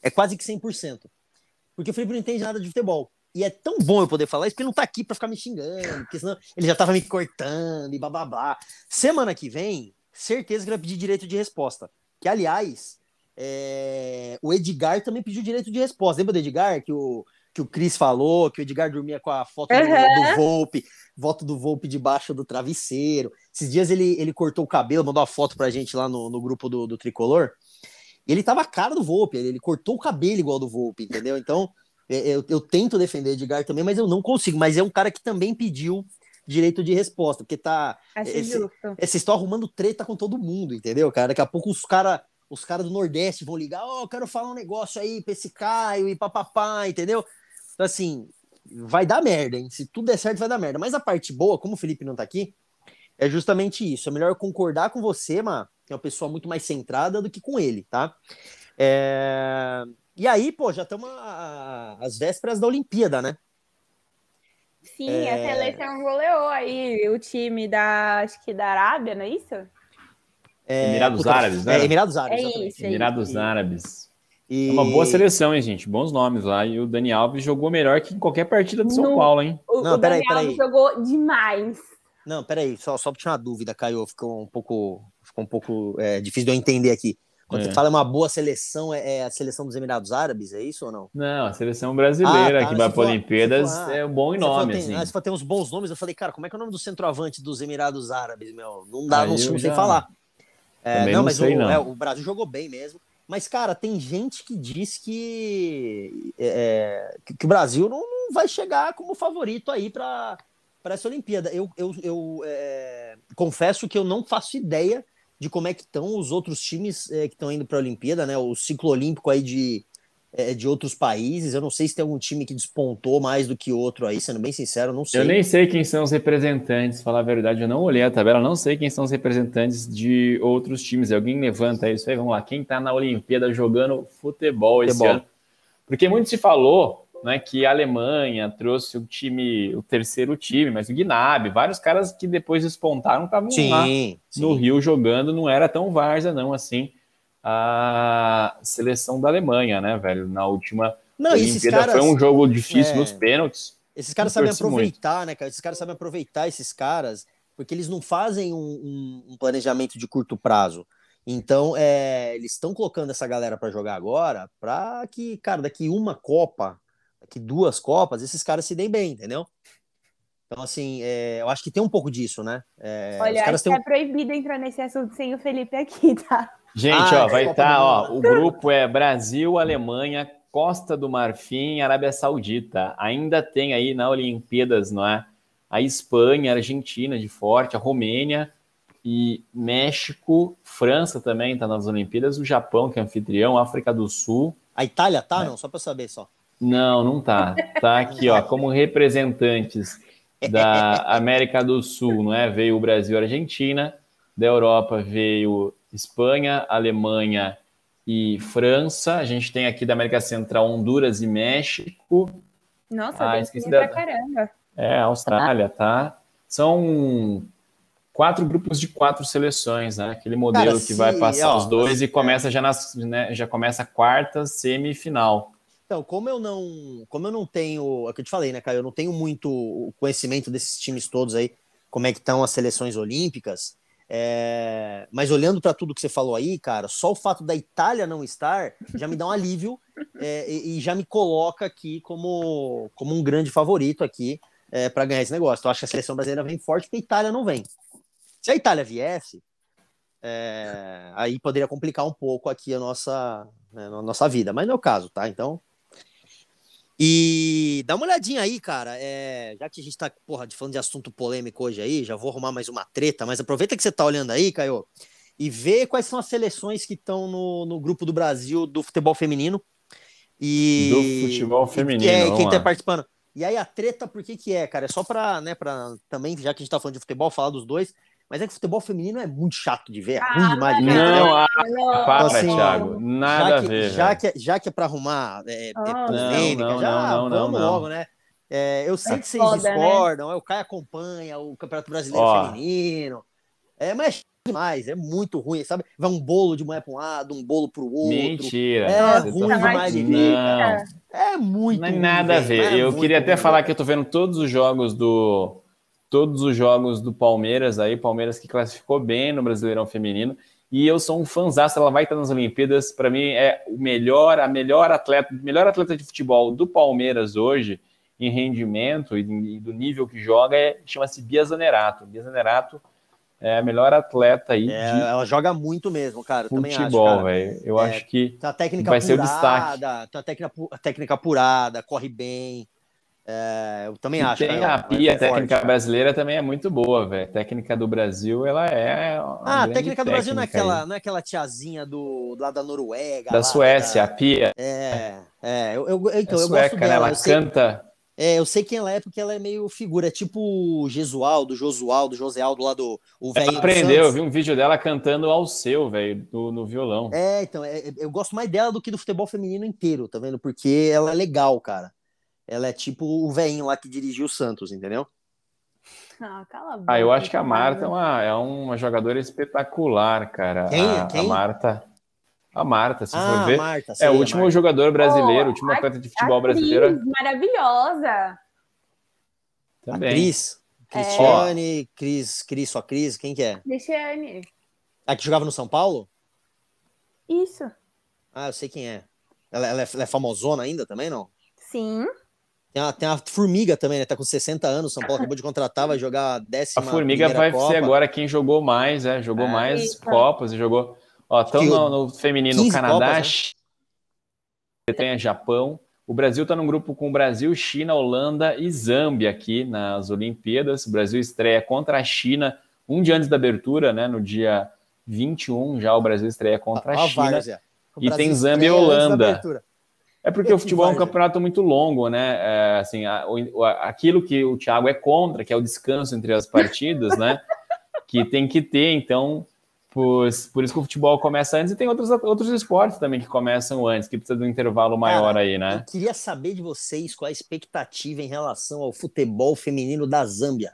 [SPEAKER 1] É quase que 100% porque o Felipe não entende nada de futebol. E é tão bom eu poder falar isso, porque ele não tá aqui para ficar me xingando, porque senão ele já tava me cortando e blá blá blá. Semana que vem, certeza que ele vai pedir direito de resposta. Que, aliás, é... o Edgar também pediu direito de resposta. Lembra do Edgar? Que o, que o Cris falou, que o Edgar dormia com a foto uhum. do, do Volpe, foto do Volpe debaixo do travesseiro. Esses dias ele, ele cortou o cabelo, mandou uma foto pra gente lá no, no grupo do, do Tricolor ele tava a cara do Volpe, ele, ele cortou o cabelo igual do Volpe, entendeu? Então, é, eu, eu tento defender Edgar também, mas eu não consigo. Mas é um cara que também pediu direito de resposta, porque tá. Esse, estão arrumando treta com todo mundo, entendeu, cara? Daqui a pouco os caras os cara do Nordeste vão ligar, ó, oh, eu quero falar um negócio aí pra esse Caio e papapá, entendeu? Então, assim, vai dar merda, hein? Se tudo der certo, vai dar merda. Mas a parte boa, como o Felipe não tá aqui, é justamente isso. É melhor concordar com você, mano, é uma pessoa muito mais centrada do que com ele, tá? É... E aí, pô, já estamos às vésperas da Olimpíada, né?
[SPEAKER 3] Sim, é... a seleção goleou aí o time da, acho que da Arábia, não é isso?
[SPEAKER 2] É, Emirados puta, Árabes, né?
[SPEAKER 1] É, Emirados Árabes.
[SPEAKER 3] É isso, é
[SPEAKER 2] Emirados
[SPEAKER 3] isso.
[SPEAKER 2] Árabes. E... É uma boa seleção, hein, gente? Bons nomes lá. E o Dani Alves jogou melhor que em qualquer partida do São
[SPEAKER 3] No-
[SPEAKER 2] Paulo, hein?
[SPEAKER 3] O,
[SPEAKER 1] Não,
[SPEAKER 3] o
[SPEAKER 1] peraí,
[SPEAKER 3] Daniel
[SPEAKER 1] peraí.
[SPEAKER 3] jogou demais.
[SPEAKER 1] Não, peraí, só, só pra tirar uma dúvida, Caio, ficou um pouco, ficou um pouco é, difícil de eu entender aqui. Quando
[SPEAKER 2] É.
[SPEAKER 1] você fala uma boa seleção, é, é a seleção dos Emirados Árabes, é isso ou não?
[SPEAKER 2] Não, a seleção brasileira
[SPEAKER 1] Ah, tá,
[SPEAKER 2] que vai para Olimpíadas
[SPEAKER 1] for- ah,
[SPEAKER 2] é um bom nome,
[SPEAKER 1] tem,
[SPEAKER 2] assim.
[SPEAKER 1] ah, você tem uns bons nomes, eu falei, cara, como é que é o nome do centroavante dos Emirados Árabes, meu? Não dá,
[SPEAKER 2] Aí
[SPEAKER 1] não, não sei
[SPEAKER 2] já-
[SPEAKER 1] falar. É, não,
[SPEAKER 2] não
[SPEAKER 1] mas
[SPEAKER 2] sei,
[SPEAKER 1] o,
[SPEAKER 2] não.
[SPEAKER 1] é, o Brasil jogou bem mesmo. Mas, cara, tem gente que diz que, é, que, que o Brasil não, vai chegar como favorito aí para essa Olimpíada. Eu, eu, eu é, confesso que eu não faço ideia de como é que estão os outros times é, que estão indo para a Olimpíada, né? O ciclo olímpico aí de, é, de outros países. Eu não sei se tem algum time que despontou mais do que outro aí, sendo bem sincero, eu não sei.
[SPEAKER 2] Eu nem sei quem são os representantes, falar a verdade, eu não olhei a tabela, não sei quem são os representantes de outros times. Alguém levanta isso aí, vamos lá. Quem tá na Olimpíada jogando futebol esse
[SPEAKER 1] Futebol.
[SPEAKER 2] ano? Porque muito se falou né, que a Alemanha trouxe o time, o terceiro time, mas o Gnabry, vários caras que depois despontaram estavam lá
[SPEAKER 1] Sim,
[SPEAKER 2] no. Rio jogando, não era tão várzea não assim a seleção da Alemanha, né, velho? Na última
[SPEAKER 1] Não,
[SPEAKER 2] Olimpíada
[SPEAKER 1] caras,
[SPEAKER 2] foi um jogo difícil
[SPEAKER 1] É.
[SPEAKER 2] nos pênaltis.
[SPEAKER 1] Esses caras sabem aproveitar, né, cara? Esses caras sabem aproveitar esses caras, porque eles não fazem um, um- um planejamento de curto prazo. Então, é, eles estão colocando essa galera para jogar agora, para que, cara, daqui uma Copa, daqui duas Copas, esses caras se deem bem, entendeu? Então, assim, é, eu acho que tem um pouco disso, né? É,
[SPEAKER 3] Olha,
[SPEAKER 1] os caras
[SPEAKER 3] acho que
[SPEAKER 1] um-
[SPEAKER 3] é proibido entrar nesse assunto sem o Felipe aqui, tá?
[SPEAKER 2] Gente,
[SPEAKER 1] Ah,
[SPEAKER 2] ó, vai
[SPEAKER 1] Copa
[SPEAKER 2] estar,
[SPEAKER 1] do
[SPEAKER 2] ó, o grupo é Brasil, Alemanha, Costa do Marfim, Arábia Saudita. Ainda tem aí na Olimpíadas, não é? A Espanha, a Argentina de forte, a Romênia e México, França também está nas Olimpíadas, o Japão que é anfitrião, África do Sul.
[SPEAKER 1] A Itália
[SPEAKER 2] É.
[SPEAKER 1] tá, não? Só para saber só.
[SPEAKER 2] Não, não tá. Tá aqui, ó, como representantes da América do Sul, não é? Veio o Brasil e a Argentina, da Europa veio Espanha, Alemanha e França. A gente tem aqui da América Central Honduras e México.
[SPEAKER 3] Nossa,
[SPEAKER 2] Ah, esqueci
[SPEAKER 3] time pra
[SPEAKER 2] da-
[SPEAKER 3] caramba.
[SPEAKER 2] É, Austrália, tá? São quatro grupos de quatro seleções, né? Aquele modelo
[SPEAKER 1] Cara,
[SPEAKER 2] que vai passar
[SPEAKER 1] ó,
[SPEAKER 2] os dois e começa já nas, né, já começa a quarta semifinal.
[SPEAKER 1] Então, como eu não, como eu não tenho, é que eu te falei, né, Caio? Eu não tenho muito conhecimento desses times todos aí, como é que estão as seleções olímpicas. é, Mas olhando para tudo que você falou aí, cara, só o fato da Itália não estar já me dá um alívio [LAUGHS] é, e, já me coloca aqui como, como um grande favorito aqui para ganhar esse negócio. Então, eu acho que a seleção brasileira vem forte porque a Itália não vem. Se a Itália viesse, é, aí poderia complicar um pouco aqui a nossa, né, a nossa vida, mas não é o caso, tá? Então, e dá uma olhadinha aí, cara. é, já que a gente tá, porra, falando de assunto polêmico hoje aí, já vou arrumar mais uma treta, mas aproveita que você tá olhando aí, Caio, e vê quais são as seleções que estão no, no grupo do Brasil do futebol feminino. E,
[SPEAKER 2] Do futebol feminino,
[SPEAKER 1] E, é, quem tá participando. E aí a treta, por que que é, cara? É só pra, né, pra também, já que a gente tá falando de futebol, falar dos dois, mas é que o futebol feminino é muito chato de ver, é ruim
[SPEAKER 3] Ah,
[SPEAKER 1] demais de ver. entendeu?
[SPEAKER 2] Não, ah,
[SPEAKER 3] Não,
[SPEAKER 2] para,
[SPEAKER 1] assim,
[SPEAKER 2] Thiago. Nada
[SPEAKER 1] já
[SPEAKER 2] a
[SPEAKER 1] que,
[SPEAKER 2] ver.
[SPEAKER 1] já que, já que é para arrumar é, é, polêmica,
[SPEAKER 2] não, não,
[SPEAKER 1] já
[SPEAKER 2] não, não,
[SPEAKER 1] vamos
[SPEAKER 2] não.
[SPEAKER 1] logo, né? É, eu sei
[SPEAKER 3] É
[SPEAKER 1] que vocês
[SPEAKER 3] foda, né?
[SPEAKER 1] discordam, é, o Caio acompanha o Campeonato Brasileiro
[SPEAKER 2] Ó.
[SPEAKER 1] Feminino. É, mas é chato demais, é muito ruim, sabe? Vai um bolo de mulher para um lado, um bolo para o outro.
[SPEAKER 2] Mentira.
[SPEAKER 1] É ruim
[SPEAKER 2] tá-
[SPEAKER 1] demais de ver,
[SPEAKER 2] Não.
[SPEAKER 1] É muito
[SPEAKER 2] Não é
[SPEAKER 1] ruim,
[SPEAKER 2] nada a ver.
[SPEAKER 1] é
[SPEAKER 2] eu queria até
[SPEAKER 1] ruim,
[SPEAKER 2] falar que eu tô vendo todos os jogos do todos os jogos do Palmeiras aí, Palmeiras que classificou bem no Brasileirão Feminino. E eu sou um fãzaço, ela vai estar nas Olimpíadas. Para mim é o melhor, a melhor atleta, melhor atleta de futebol do Palmeiras hoje em rendimento e, do nível que joga é chama-se Bia Zanerato. Bia Zanerato é a melhor atleta aí.
[SPEAKER 1] É. Ela joga muito mesmo, cara.
[SPEAKER 2] Futebol, velho. Eu é, acho que
[SPEAKER 1] tá técnica
[SPEAKER 2] vai
[SPEAKER 1] apurada,
[SPEAKER 2] ser o destaque.
[SPEAKER 1] Tá técnica, técnica apurada, corre bem. É, eu também e acho.
[SPEAKER 2] Tem cara, a Pia, a técnica forte. brasileira também é muito boa, velho. Técnica do Brasil, ela é.
[SPEAKER 1] Ah, a técnica do Brasil não é aquela, não é aquela tiazinha do, lado da Noruega.
[SPEAKER 2] Da
[SPEAKER 1] lá,
[SPEAKER 2] Suécia,
[SPEAKER 1] da...
[SPEAKER 2] a Pia.
[SPEAKER 1] É, é. Eu, eu, então,
[SPEAKER 2] é
[SPEAKER 1] eu
[SPEAKER 2] sueca,
[SPEAKER 1] gosto
[SPEAKER 2] né?
[SPEAKER 1] dela.
[SPEAKER 2] Ela canta.
[SPEAKER 1] É, eu sei quem ela é porque ela é meio figura, é tipo o Gesualdo, Josualdo, Josealdo lá do o.
[SPEAKER 2] Ela aprendeu, eu vi um vídeo dela cantando ao seu, velho, no, no, violão.
[SPEAKER 1] É, então, é, eu gosto mais dela do que do futebol feminino inteiro, tá vendo? Porque ela é legal, cara. Ela é tipo o velhinho lá que dirigiu o Santos, entendeu?
[SPEAKER 3] Ah, cala a boca.
[SPEAKER 2] Ah, eu acho que a Marta é uma, é uma jogadora espetacular, cara.
[SPEAKER 1] Quem?
[SPEAKER 2] A,
[SPEAKER 1] Quem?
[SPEAKER 2] a Marta. A Marta, se
[SPEAKER 1] ah,
[SPEAKER 2] for ver.
[SPEAKER 1] Marta,
[SPEAKER 2] é o último
[SPEAKER 1] Marta.
[SPEAKER 2] jogador brasileiro, o
[SPEAKER 3] Oh,
[SPEAKER 2] último atleta de futebol brasileiro.
[SPEAKER 3] Maravilhosa.
[SPEAKER 2] Também.
[SPEAKER 1] A Cris. Cristiane, Cris, Cris, só Cris, quem que é?
[SPEAKER 3] Cristiane.
[SPEAKER 1] A que jogava no São Paulo?
[SPEAKER 3] Isso.
[SPEAKER 1] Ah, eu sei quem é. Ela, ela é, ela é famosona ainda também, não?
[SPEAKER 3] Sim.
[SPEAKER 1] Tem a, tem a Formiga também, né? Tá com 60 anos, São Paulo acabou de contratar, vai jogar a
[SPEAKER 2] A
[SPEAKER 1] décima
[SPEAKER 2] Formiga
[SPEAKER 1] primeira
[SPEAKER 2] vai
[SPEAKER 1] Copa.
[SPEAKER 2] ser agora quem jogou mais, é, jogou
[SPEAKER 1] É.
[SPEAKER 2] mais
[SPEAKER 3] Isso.
[SPEAKER 2] Copas e jogou. Ó, tão no, no feminino
[SPEAKER 1] 15
[SPEAKER 2] Canadá,
[SPEAKER 1] Copas, né?
[SPEAKER 2] A Japão. O Brasil está num grupo com Brasil, China, Holanda e Zâmbia aqui nas Olimpíadas. O Brasil estreia contra a China um dia antes da abertura, né? No dia 21, já o Brasil estreia contra a
[SPEAKER 1] Ó,
[SPEAKER 2] China.
[SPEAKER 1] Várzea. O
[SPEAKER 2] E
[SPEAKER 1] Brasil
[SPEAKER 2] tem Zâmbia e
[SPEAKER 1] estreia antes da
[SPEAKER 2] Holanda. É porque o
[SPEAKER 1] Que
[SPEAKER 2] futebol é um
[SPEAKER 1] várzea.
[SPEAKER 2] campeonato muito longo, né? É, assim, a- o- a- aquilo que o Thiago é contra, que é o descanso entre as partidas, né? [LAUGHS] Que tem que ter, então, por, por isso que o futebol começa antes e tem outros, outros esportes também que começam antes, que precisa de um intervalo maior
[SPEAKER 1] Cara,
[SPEAKER 2] aí, né?
[SPEAKER 1] Eu queria saber de vocês qual a expectativa em relação ao futebol feminino da Zâmbia.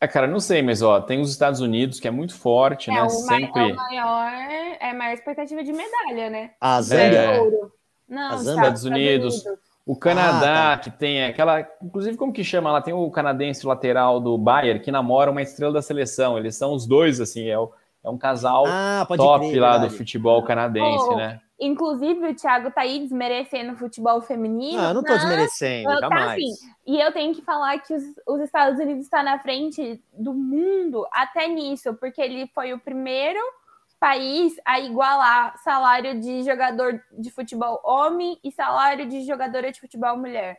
[SPEAKER 2] É, cara, não sei, mas ó, tem os Estados Unidos, que é muito forte,
[SPEAKER 3] É,
[SPEAKER 2] né?
[SPEAKER 3] o, ma-
[SPEAKER 2] Sempre.
[SPEAKER 3] é o maior, é a maior expectativa de medalha, né?
[SPEAKER 1] A
[SPEAKER 2] É.
[SPEAKER 1] Zâmbia?
[SPEAKER 3] Ouro. Não,
[SPEAKER 1] A
[SPEAKER 3] os
[SPEAKER 1] Zâmbia,
[SPEAKER 2] Estados Unidos. O Canadá, que tem aquela. Inclusive, como que chama? Lá tem o canadense lateral do Bayern, que namora uma estrela da seleção. Eles são os dois, assim, é, o- é um casal
[SPEAKER 1] Ah,
[SPEAKER 2] top
[SPEAKER 1] crer,
[SPEAKER 2] lá
[SPEAKER 1] verdade.
[SPEAKER 2] do futebol canadense,
[SPEAKER 3] Oh,
[SPEAKER 2] né?
[SPEAKER 3] Inclusive, o Thiago tá aí desmerecendo o futebol feminino.
[SPEAKER 1] Ah, eu não tô desmerecendo,
[SPEAKER 3] eu- tá
[SPEAKER 1] jamais.
[SPEAKER 3] assim, E eu tenho que falar que os, os Estados Unidos está na frente do mundo até nisso, porque ele foi o primeiro país a igualar salário de jogador de futebol homem e salário de jogadora de futebol mulher.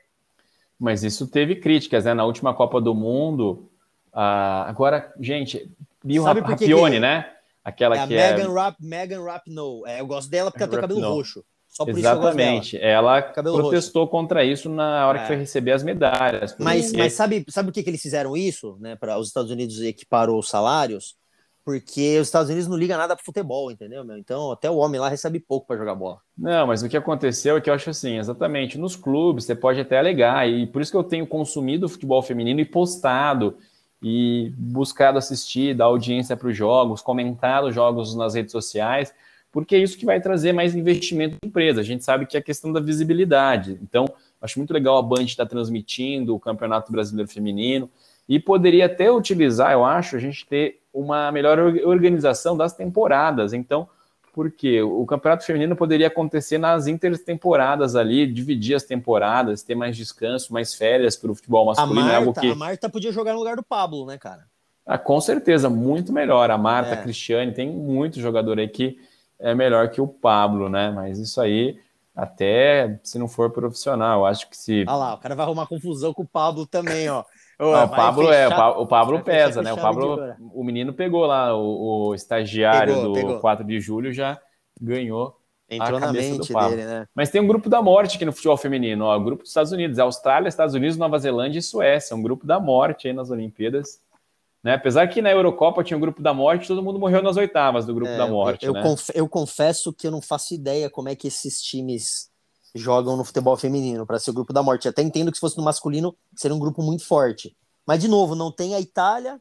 [SPEAKER 2] Mas isso teve críticas, né? Na última Copa do Mundo. ah, agora, gente, Bill Rapione,
[SPEAKER 1] que-
[SPEAKER 2] né? Aquela
[SPEAKER 1] É a
[SPEAKER 2] que é.
[SPEAKER 1] Megan, Rap, Megan Rapinoe. É, eu gosto dela porque ela tem cabelo
[SPEAKER 2] Rapinoe.
[SPEAKER 1] roxo. Só por isso que eu gosto dela.
[SPEAKER 2] Exatamente. Ela
[SPEAKER 1] Cabelo
[SPEAKER 2] protestou contra isso na hora
[SPEAKER 1] É.
[SPEAKER 2] que foi receber as medalhas.
[SPEAKER 1] Mas,
[SPEAKER 2] porque-
[SPEAKER 1] mas sabe, sabe por que, que eles fizeram isso? Né, para os Estados Unidos equiparou os salários? Porque os Estados Unidos não ligam nada pro futebol, entendeu? Meu? Então, até o homem lá recebe pouco para jogar bola.
[SPEAKER 2] Não, mas o que aconteceu é que eu acho assim, exatamente, nos clubes você pode até alegar, e por isso que eu tenho consumido o futebol feminino e postado, e buscado assistir, dar audiência para os jogos, comentar os jogos nas redes sociais, porque é isso que vai trazer mais investimento na empresa. A gente sabe que é a questão da visibilidade. Então, acho muito legal a Band estar transmitindo o Campeonato Brasileiro Feminino, e poderia até utilizar, eu acho, a gente ter uma melhor or- organização das temporadas. Então, porque o campeonato feminino poderia acontecer nas intertemporadas ali, dividir as temporadas, ter mais descanso, mais férias para o futebol
[SPEAKER 1] A
[SPEAKER 2] masculino, é algo
[SPEAKER 1] Marta,
[SPEAKER 2] que,
[SPEAKER 1] a Marta podia jogar no lugar do Pablo, né, cara?
[SPEAKER 2] ah, com certeza, muito melhor. A Marta,
[SPEAKER 1] É.
[SPEAKER 2] a Cristiane, tem muito jogador aí que é melhor que o Pablo, né? Mas isso aí, até se não for profissional, acho que se.
[SPEAKER 1] Olha lá, o cara vai arrumar confusão com o Pablo também, ó.
[SPEAKER 2] Ah, o Pablo é, o Pablo pesa, né? O Pablo, o menino pegou lá, o, o estagiário
[SPEAKER 1] Pegou,
[SPEAKER 2] do
[SPEAKER 1] pegou.
[SPEAKER 2] 4 de julho já ganhou
[SPEAKER 1] Entrou
[SPEAKER 2] a
[SPEAKER 1] na
[SPEAKER 2] cabeça do Pablo.
[SPEAKER 1] dele, né?
[SPEAKER 2] Mas tem um grupo da morte aqui no futebol feminino, ó, o grupo dos Estados Unidos, Austrália, Estados Unidos, Nova Zelândia e Suécia, um grupo da morte aí nas Olimpíadas. Né? Apesar que na Eurocopa tinha o grupo da morte, todo mundo morreu nas oitavas do grupo
[SPEAKER 1] É,
[SPEAKER 2] da morte.
[SPEAKER 1] eu,
[SPEAKER 2] né?
[SPEAKER 1] eu confesso que eu não faço ideia como é que esses times jogam no futebol feminino para ser o grupo da morte. Até entendo que se fosse no masculino, seria um grupo muito forte. Mas, de novo, não tem a Itália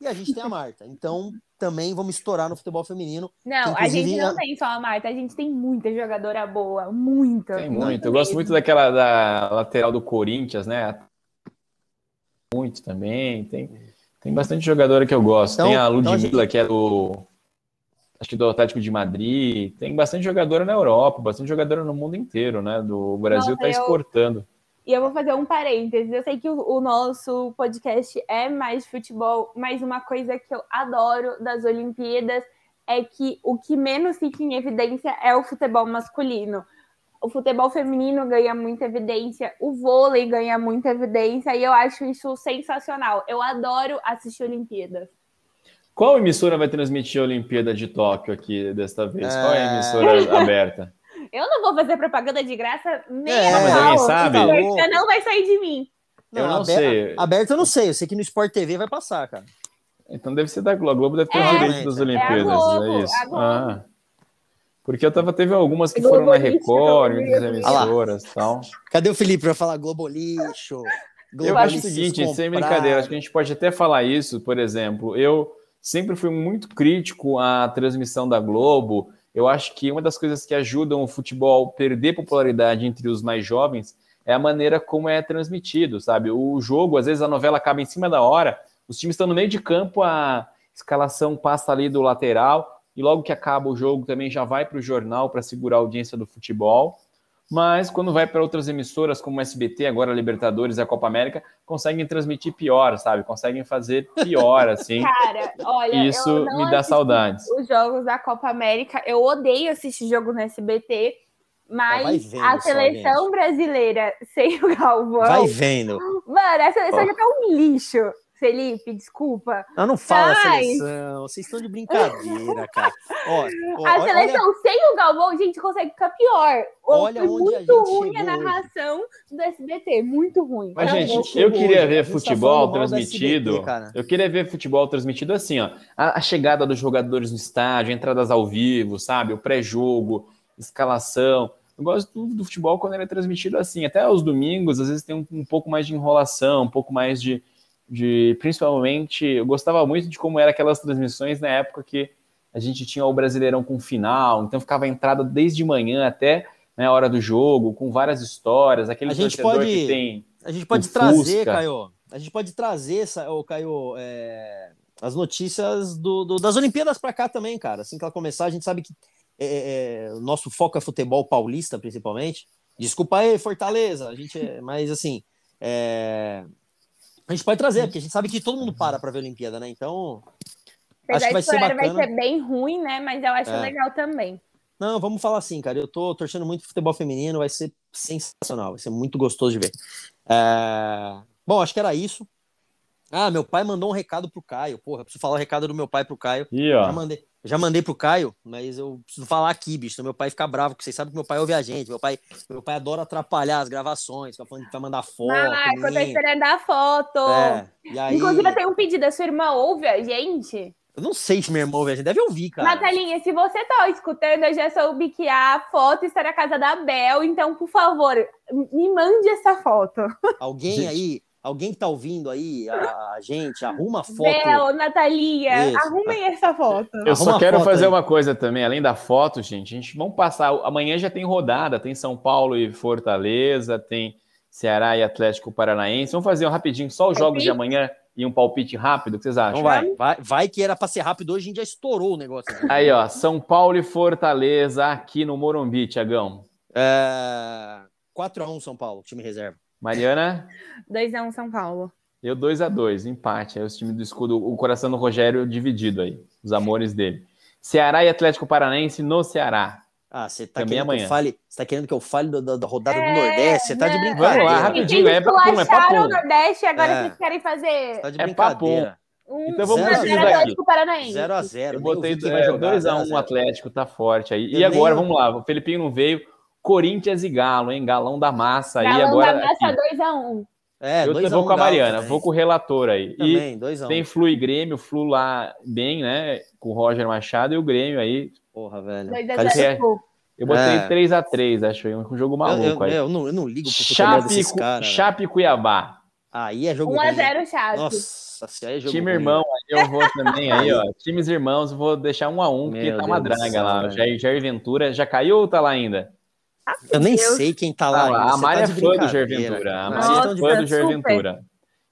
[SPEAKER 1] e a gente tem a Marta. Então, também vamos estourar no futebol feminino.
[SPEAKER 3] Não, a gente não
[SPEAKER 1] a-
[SPEAKER 3] tem só a Marta, a gente tem muita jogadora boa, muita.
[SPEAKER 2] Tem
[SPEAKER 3] muita
[SPEAKER 2] muito. Eu gosto muito daquela da lateral do Corinthians, né? Muito também. Tem, tem bastante jogadora que eu gosto.
[SPEAKER 1] Então-
[SPEAKER 2] tem a
[SPEAKER 1] então a
[SPEAKER 2] Ludmilla, que é do. Acho que do Atlético de Madrid. Tem bastante jogadora na Europa, bastante jogadora no mundo inteiro, né? Do o Brasil está
[SPEAKER 3] eu-
[SPEAKER 2] exportando.
[SPEAKER 3] E eu vou fazer um parênteses. Eu sei que o, o, nosso podcast é mais de futebol, mas uma coisa que eu adoro das Olimpíadas é que o que menos fica em evidência é o futebol masculino. O futebol feminino ganha muita evidência, o vôlei ganha muita evidência, e eu acho isso sensacional. Eu adoro assistir Olimpíadas.
[SPEAKER 2] Qual emissora vai transmitir a Olimpíada de Tóquio aqui desta vez? É... Qual é a emissora aberta? [LAUGHS]
[SPEAKER 3] Eu não vou fazer propaganda de graça nem é, a mas alguém sabe. Então, não vai sair de mim.
[SPEAKER 2] Não, eu não aberto, sei.
[SPEAKER 1] Aberto eu não sei. Eu sei que no Sport TV vai passar, cara.
[SPEAKER 2] Então deve ser da Globo. A Globo deve ter é, os direitos das Olimpíadas. É, Globo, é isso. Ah. Porque eu tava, teve algumas que Globo foram na Record, muitas emissoras e tal.
[SPEAKER 1] Cadê o Felipe para falar Globo Lixo?
[SPEAKER 2] Globo eu acho o seguinte, sem brincadeira, acho que a gente pode até falar isso, por exemplo, eu sempre fui muito crítico à transmissão da Globo, eu acho que uma das coisas que ajudam o futebol a perder popularidade entre os mais jovens é a maneira como é transmitido, sabe? O jogo, às vezes a novela acaba em cima da hora, os times estão no meio de campo, a escalação passa ali do lateral, e logo que acaba o jogo também já vai para o jornal para segurar a audiência do futebol mas quando vai para outras emissoras como o SBT, agora a Libertadores e a Copa América, conseguem transmitir pior, sabe? Conseguem fazer pior, [LAUGHS] assim.
[SPEAKER 3] Cara, olha,
[SPEAKER 2] isso me dá saudades.
[SPEAKER 3] Os jogos da Copa América, eu odeio assistir jogo no SBT, mas vendo, a seleção brasileira sem o Galvão.
[SPEAKER 1] Vai vendo.
[SPEAKER 3] Mano, a seleção oh. já tá um lixo. Felipe, desculpa.
[SPEAKER 1] Eu não falo Mas... seleção, vocês estão de brincadeira, cara. Ó,
[SPEAKER 3] ó, a seleção olha... sem o Galvão, a gente consegue ficar pior.
[SPEAKER 1] Olha
[SPEAKER 3] Foi muito ruim a narração hoje. do SBT, muito ruim.
[SPEAKER 2] Mas, gente, eu queria hoje. ver futebol tá transmitido. SBT, eu queria ver futebol transmitido assim, ó. A, a chegada dos jogadores no estádio, entradas ao vivo, sabe? O pré-jogo, escalação. Eu gosto do, do, futebol quando ele é transmitido assim. Até aos domingos, às vezes tem um, um pouco mais de enrolação, um pouco mais de de principalmente, eu gostava muito de como eram aquelas transmissões na época que a gente tinha o Brasileirão com final, então ficava a entrada desde manhã até né, a hora do jogo, com várias histórias, aquele
[SPEAKER 1] a gente pode, que tem. A gente pode trazer, Fusca. Caio. A gente pode trazer oh, Caio, é, as notícias do, do das Olimpíadas para cá também, cara. Assim que ela começar, a gente sabe que é, é, é, o nosso foco é futebol paulista, principalmente. Desculpa aí, Fortaleza, a gente, é, mas assim, é, a gente pode trazer, porque a gente sabe que todo mundo para para ver a Olimpíada, né? Então.
[SPEAKER 3] Apesar acho que vai ser bacana. vai ser bem ruim, né? Mas eu acho é. legal também.
[SPEAKER 1] Não, vamos falar assim, cara. Eu tô torcendo muito futebol feminino, vai ser sensacional, vai ser muito gostoso de ver. É... Bom, acho que era isso. Ah, meu pai mandou um recado pro Caio. Porra, preciso falar o recado do meu pai pro Caio.
[SPEAKER 2] Ih, ó.
[SPEAKER 1] Já mandei. Já mandei pro Caio, mas eu preciso falar aqui, bicho. Meu pai fica bravo, porque vocês sabem que meu pai ouve a gente. Meu pai, meu pai adora atrapalhar as gravações, fica falando que vai mandar foto.
[SPEAKER 3] Ah, quando tá esperando a foto. É, aí... Inclusive, eu tenho um pedido: a sua irmã ouve a gente?
[SPEAKER 1] Eu não sei se minha irmã ouve a gente, deve ouvir, cara.
[SPEAKER 3] Natalinha, se você tá escutando, eu já soube que a foto está na casa da Bel, então, por favor, me mande essa foto.
[SPEAKER 1] Alguém aí Alguém que tá ouvindo aí, a, a gente, arruma a foto.
[SPEAKER 3] Bel, Natalia, Isso. arrumem essa foto.
[SPEAKER 2] Eu só quero fazer aí. uma coisa também, além da foto, gente, a gente vamos passar. Amanhã já tem rodada, tem São Paulo e Fortaleza, tem Ceará e Atlético Paranaense. Vamos fazer um rapidinho, só os jogos de amanhã e um palpite rápido, o que vocês acham?
[SPEAKER 1] Então vai, vai, vai que era para ser rápido, hoje a gente já estourou o negócio.
[SPEAKER 2] Aí, ó, São Paulo e Fortaleza aqui no Morumbi, Tiagão.
[SPEAKER 1] É... 4x1 São Paulo, time reserva.
[SPEAKER 2] Mariana?
[SPEAKER 3] 2x1 um São Paulo.
[SPEAKER 2] Eu 2x2, empate. Aí os times do escudo, o coração do Rogério dividido aí, os amores dele. Ceará e Atlético Paranaense no Ceará.
[SPEAKER 1] Ah, você tá, querendo amanhã. que eu fale, você tá querendo que eu fale da, da, da rodada é, do Nordeste? Você tá de brincadeira.
[SPEAKER 2] Vamos lá, rapidinho. É papum, é papum.
[SPEAKER 3] o Nordeste agora é. vocês querem fazer...
[SPEAKER 1] Tá de é papum.
[SPEAKER 3] Um, então vamos para o Atlético Paranaense.
[SPEAKER 1] 0x0.
[SPEAKER 2] Eu botei 2x1 um Atlético, tá forte aí. Eu e agora, nem... vamos lá, o Felipinho não veio. Corinthians e Galo, hein? Galão da massa
[SPEAKER 3] Galão
[SPEAKER 2] aí agora.
[SPEAKER 3] Galão da massa 2x1.
[SPEAKER 2] É, eu vou com a Mariana, vou com o relator aí.
[SPEAKER 1] Também,
[SPEAKER 2] e tem Flu e Grêmio, Flu lá bem, né? Com o Roger Machado e o Grêmio aí.
[SPEAKER 1] Porra, velho.
[SPEAKER 3] 2x0.
[SPEAKER 2] É, eu botei é. 3x3, acho aí, um jogo maluco
[SPEAKER 1] eu, eu,
[SPEAKER 2] aí.
[SPEAKER 1] Eu não, eu não ligo pro
[SPEAKER 2] Chape, desses caras. Chape Cuiabá.
[SPEAKER 1] Aí é jogo
[SPEAKER 3] 1x0 Chape.
[SPEAKER 1] Nossa, se aí é jogo
[SPEAKER 2] Time ruim. irmão, aí eu vou também aí, ó. [LAUGHS] Times irmãos, vou deixar 1x1, porque tá uma Deus draga lá. Jair, Jair Ventura, já caiu ou tá lá ainda?
[SPEAKER 1] Eu nem Deus. sei quem tá lá.
[SPEAKER 2] Ah, a Mari tá é fã do Jair Ventura. A Mari é fã do Jair Ventura.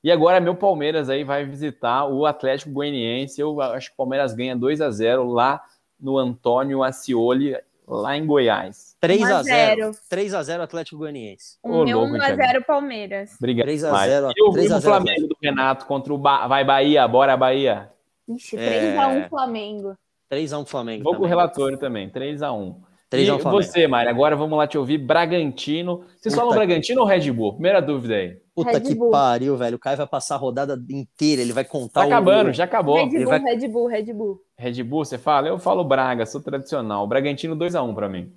[SPEAKER 2] E agora meu Palmeiras aí vai visitar o Atlético Goianiense. Eu acho que o Palmeiras ganha 2 a 0 lá no Antônio Ascioli, lá em Goiás.
[SPEAKER 1] 3
[SPEAKER 3] 1 a
[SPEAKER 1] a 0
[SPEAKER 3] 0.
[SPEAKER 1] 3 a 0 Atlético Goianiense.
[SPEAKER 3] O meu
[SPEAKER 2] louco,
[SPEAKER 3] 1x0
[SPEAKER 2] Thiago.
[SPEAKER 3] Palmeiras.
[SPEAKER 2] Obrigado.
[SPEAKER 1] 3 a
[SPEAKER 2] demais.
[SPEAKER 1] 0,
[SPEAKER 2] E o
[SPEAKER 1] 3 a
[SPEAKER 2] vivo
[SPEAKER 1] 0
[SPEAKER 2] Flamengo do Renato contra o ba... Vai Bahia, bora Bahia.
[SPEAKER 3] Ixi,
[SPEAKER 1] É.
[SPEAKER 3] 3x1 Flamengo.
[SPEAKER 1] 3 a 1 Flamengo.
[SPEAKER 2] Vou com o relatório também, 3x1.
[SPEAKER 1] 3 a 1
[SPEAKER 2] E
[SPEAKER 1] Flamengo.
[SPEAKER 2] você, Mari, agora vamos lá te ouvir. Bragantino. Vocês
[SPEAKER 1] Puta
[SPEAKER 2] falam
[SPEAKER 1] que-
[SPEAKER 2] Bragantino ou Red Bull? Primeira dúvida aí.
[SPEAKER 1] Puta
[SPEAKER 3] Red
[SPEAKER 1] que
[SPEAKER 3] Bull.
[SPEAKER 1] pariu, velho. O Caio vai passar a rodada inteira, ele vai contar
[SPEAKER 2] Tá
[SPEAKER 1] o-
[SPEAKER 2] acabando, já acabou.
[SPEAKER 3] Red
[SPEAKER 1] Ele
[SPEAKER 3] Bull,
[SPEAKER 1] vai-
[SPEAKER 3] Red Bull, Red Bull.
[SPEAKER 2] Red Bull, você fala? Eu falo Braga, sou tradicional. Bragantino 2x1 pra mim.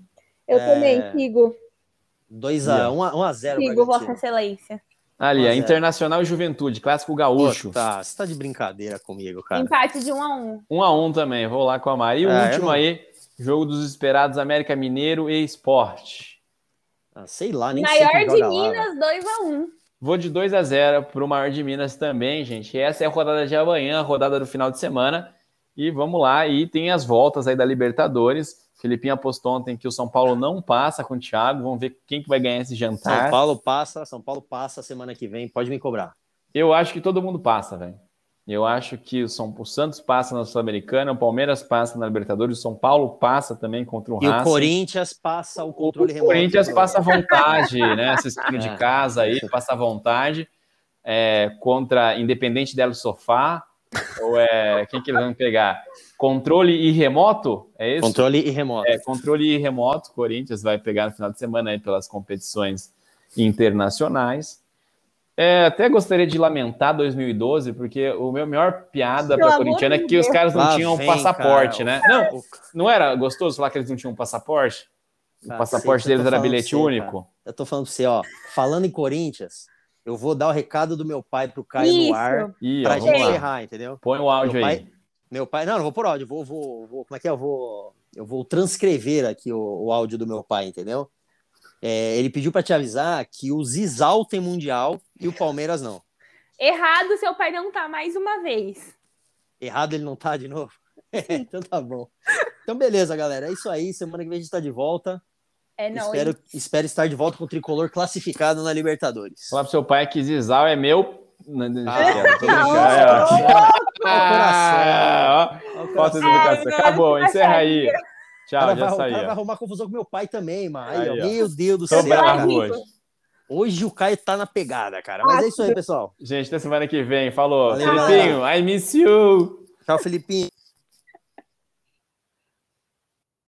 [SPEAKER 3] Eu
[SPEAKER 1] É.
[SPEAKER 3] também sigo,
[SPEAKER 1] 2 a 1 a 1 a 0
[SPEAKER 3] sigo Vossa. Excelência.
[SPEAKER 2] Ali,
[SPEAKER 1] Um zero.
[SPEAKER 2] Internacional e Juventude, clássico gaúcho.
[SPEAKER 1] Tá, você tá de brincadeira comigo, cara.
[SPEAKER 3] Empate de 1x1.
[SPEAKER 2] 1x1 também, vou lá com a Mari. E o
[SPEAKER 1] É,
[SPEAKER 2] último
[SPEAKER 1] não-
[SPEAKER 2] aí, jogo dos esperados, América Mineiro e Esporte.
[SPEAKER 1] Ah, sei lá, nem sei
[SPEAKER 3] Maior
[SPEAKER 1] quem
[SPEAKER 3] de
[SPEAKER 1] velho.
[SPEAKER 3] Minas, 2x1.
[SPEAKER 2] Vou de 2 a 0 para o maior de Minas também, gente. Essa é a rodada de amanhã, a rodada do final de semana. E vamos lá, e tem as voltas aí da Libertadores. Felipinho apostou ontem que o São Paulo não passa com o Thiago. Vamos ver quem que vai ganhar esse jantar.
[SPEAKER 1] São Paulo passa, São Paulo passa semana que vem, pode me cobrar.
[SPEAKER 2] Eu acho que todo mundo passa, velho. Eu acho que o, São, o Santos passa na Sul-Americana, o Palmeiras passa na Libertadores, o São Paulo passa também contra o
[SPEAKER 1] E o
[SPEAKER 2] Racing.
[SPEAKER 1] Corinthians passa o
[SPEAKER 2] O
[SPEAKER 1] controle remoto.
[SPEAKER 2] Corinthians passa à vontade, [LAUGHS] né? Assistindo de
[SPEAKER 1] É.
[SPEAKER 2] casa aí, passa à vontade. É, contra Independente del Sofá. Ou é. Quem que eles vão pegar? Controle e remoto? É isso?
[SPEAKER 1] Controle e remoto.
[SPEAKER 2] É, controle e remoto. Corinthians vai pegar no final de semana aí pelas competições internacionais. É, até gostaria de lamentar 2012, porque o meu maior piada para
[SPEAKER 3] amor
[SPEAKER 2] corintiano é que os caras não
[SPEAKER 1] Lá
[SPEAKER 2] tinham
[SPEAKER 1] vem,
[SPEAKER 2] passaporte,
[SPEAKER 1] cara.
[SPEAKER 2] né? Não, não era gostoso falar que eles não tinham passaporte? O
[SPEAKER 1] Cacete,
[SPEAKER 2] passaporte
[SPEAKER 1] eu
[SPEAKER 2] deles era bilhete
[SPEAKER 1] você,
[SPEAKER 2] único.
[SPEAKER 1] cara. Eu tô falando pra você, ó. Falando em Corinthians, eu vou dar o recado do meu pai pro Caio
[SPEAKER 3] Isso.
[SPEAKER 1] no ar
[SPEAKER 2] Ih,
[SPEAKER 1] pra gente
[SPEAKER 2] lá.
[SPEAKER 1] encerrar, entendeu?
[SPEAKER 2] Põe o áudio
[SPEAKER 1] Meu
[SPEAKER 2] aí.
[SPEAKER 1] pai- Meu pai. Não, não vou por áudio, vou, vou, vou. Como é que é? Eu vou. Eu vou transcrever aqui o, o áudio do meu pai, entendeu? É, ele pediu pra te avisar que o Zizal tem Mundial e o Palmeiras não.
[SPEAKER 3] Errado, seu pai não tá mais uma vez.
[SPEAKER 1] Errado ele não tá de novo? [LAUGHS] então tá bom. Então beleza, galera. É isso aí. Semana que vem a gente tá de volta.
[SPEAKER 3] É nóis.
[SPEAKER 1] espero, espero estar de volta com o tricolor classificado na Libertadores.
[SPEAKER 2] Falar pro seu pai que Zizal é meu. Não, não,
[SPEAKER 1] Ah,
[SPEAKER 2] é, ó.
[SPEAKER 1] Ah,
[SPEAKER 2] Ah, ó,
[SPEAKER 1] Ó, o
[SPEAKER 2] Falta de
[SPEAKER 1] coração.
[SPEAKER 2] educação. Acabou, encerra aí. Tchau,
[SPEAKER 1] cara,
[SPEAKER 2] já
[SPEAKER 1] vai, o
[SPEAKER 2] saí.
[SPEAKER 1] cara vai arrumar confusão com meu pai também, mano. Aí,
[SPEAKER 2] Aí,
[SPEAKER 1] meu Deus do
[SPEAKER 2] Tô
[SPEAKER 1] céu.
[SPEAKER 2] bravo hoje.
[SPEAKER 1] Hoje o Caio tá na pegada, cara. Mas é isso aí, pessoal.
[SPEAKER 2] Gente, até semana que vem. Falou.
[SPEAKER 1] Valeu,
[SPEAKER 2] Filipinho, I miss you.
[SPEAKER 1] Tchau, Felipinho.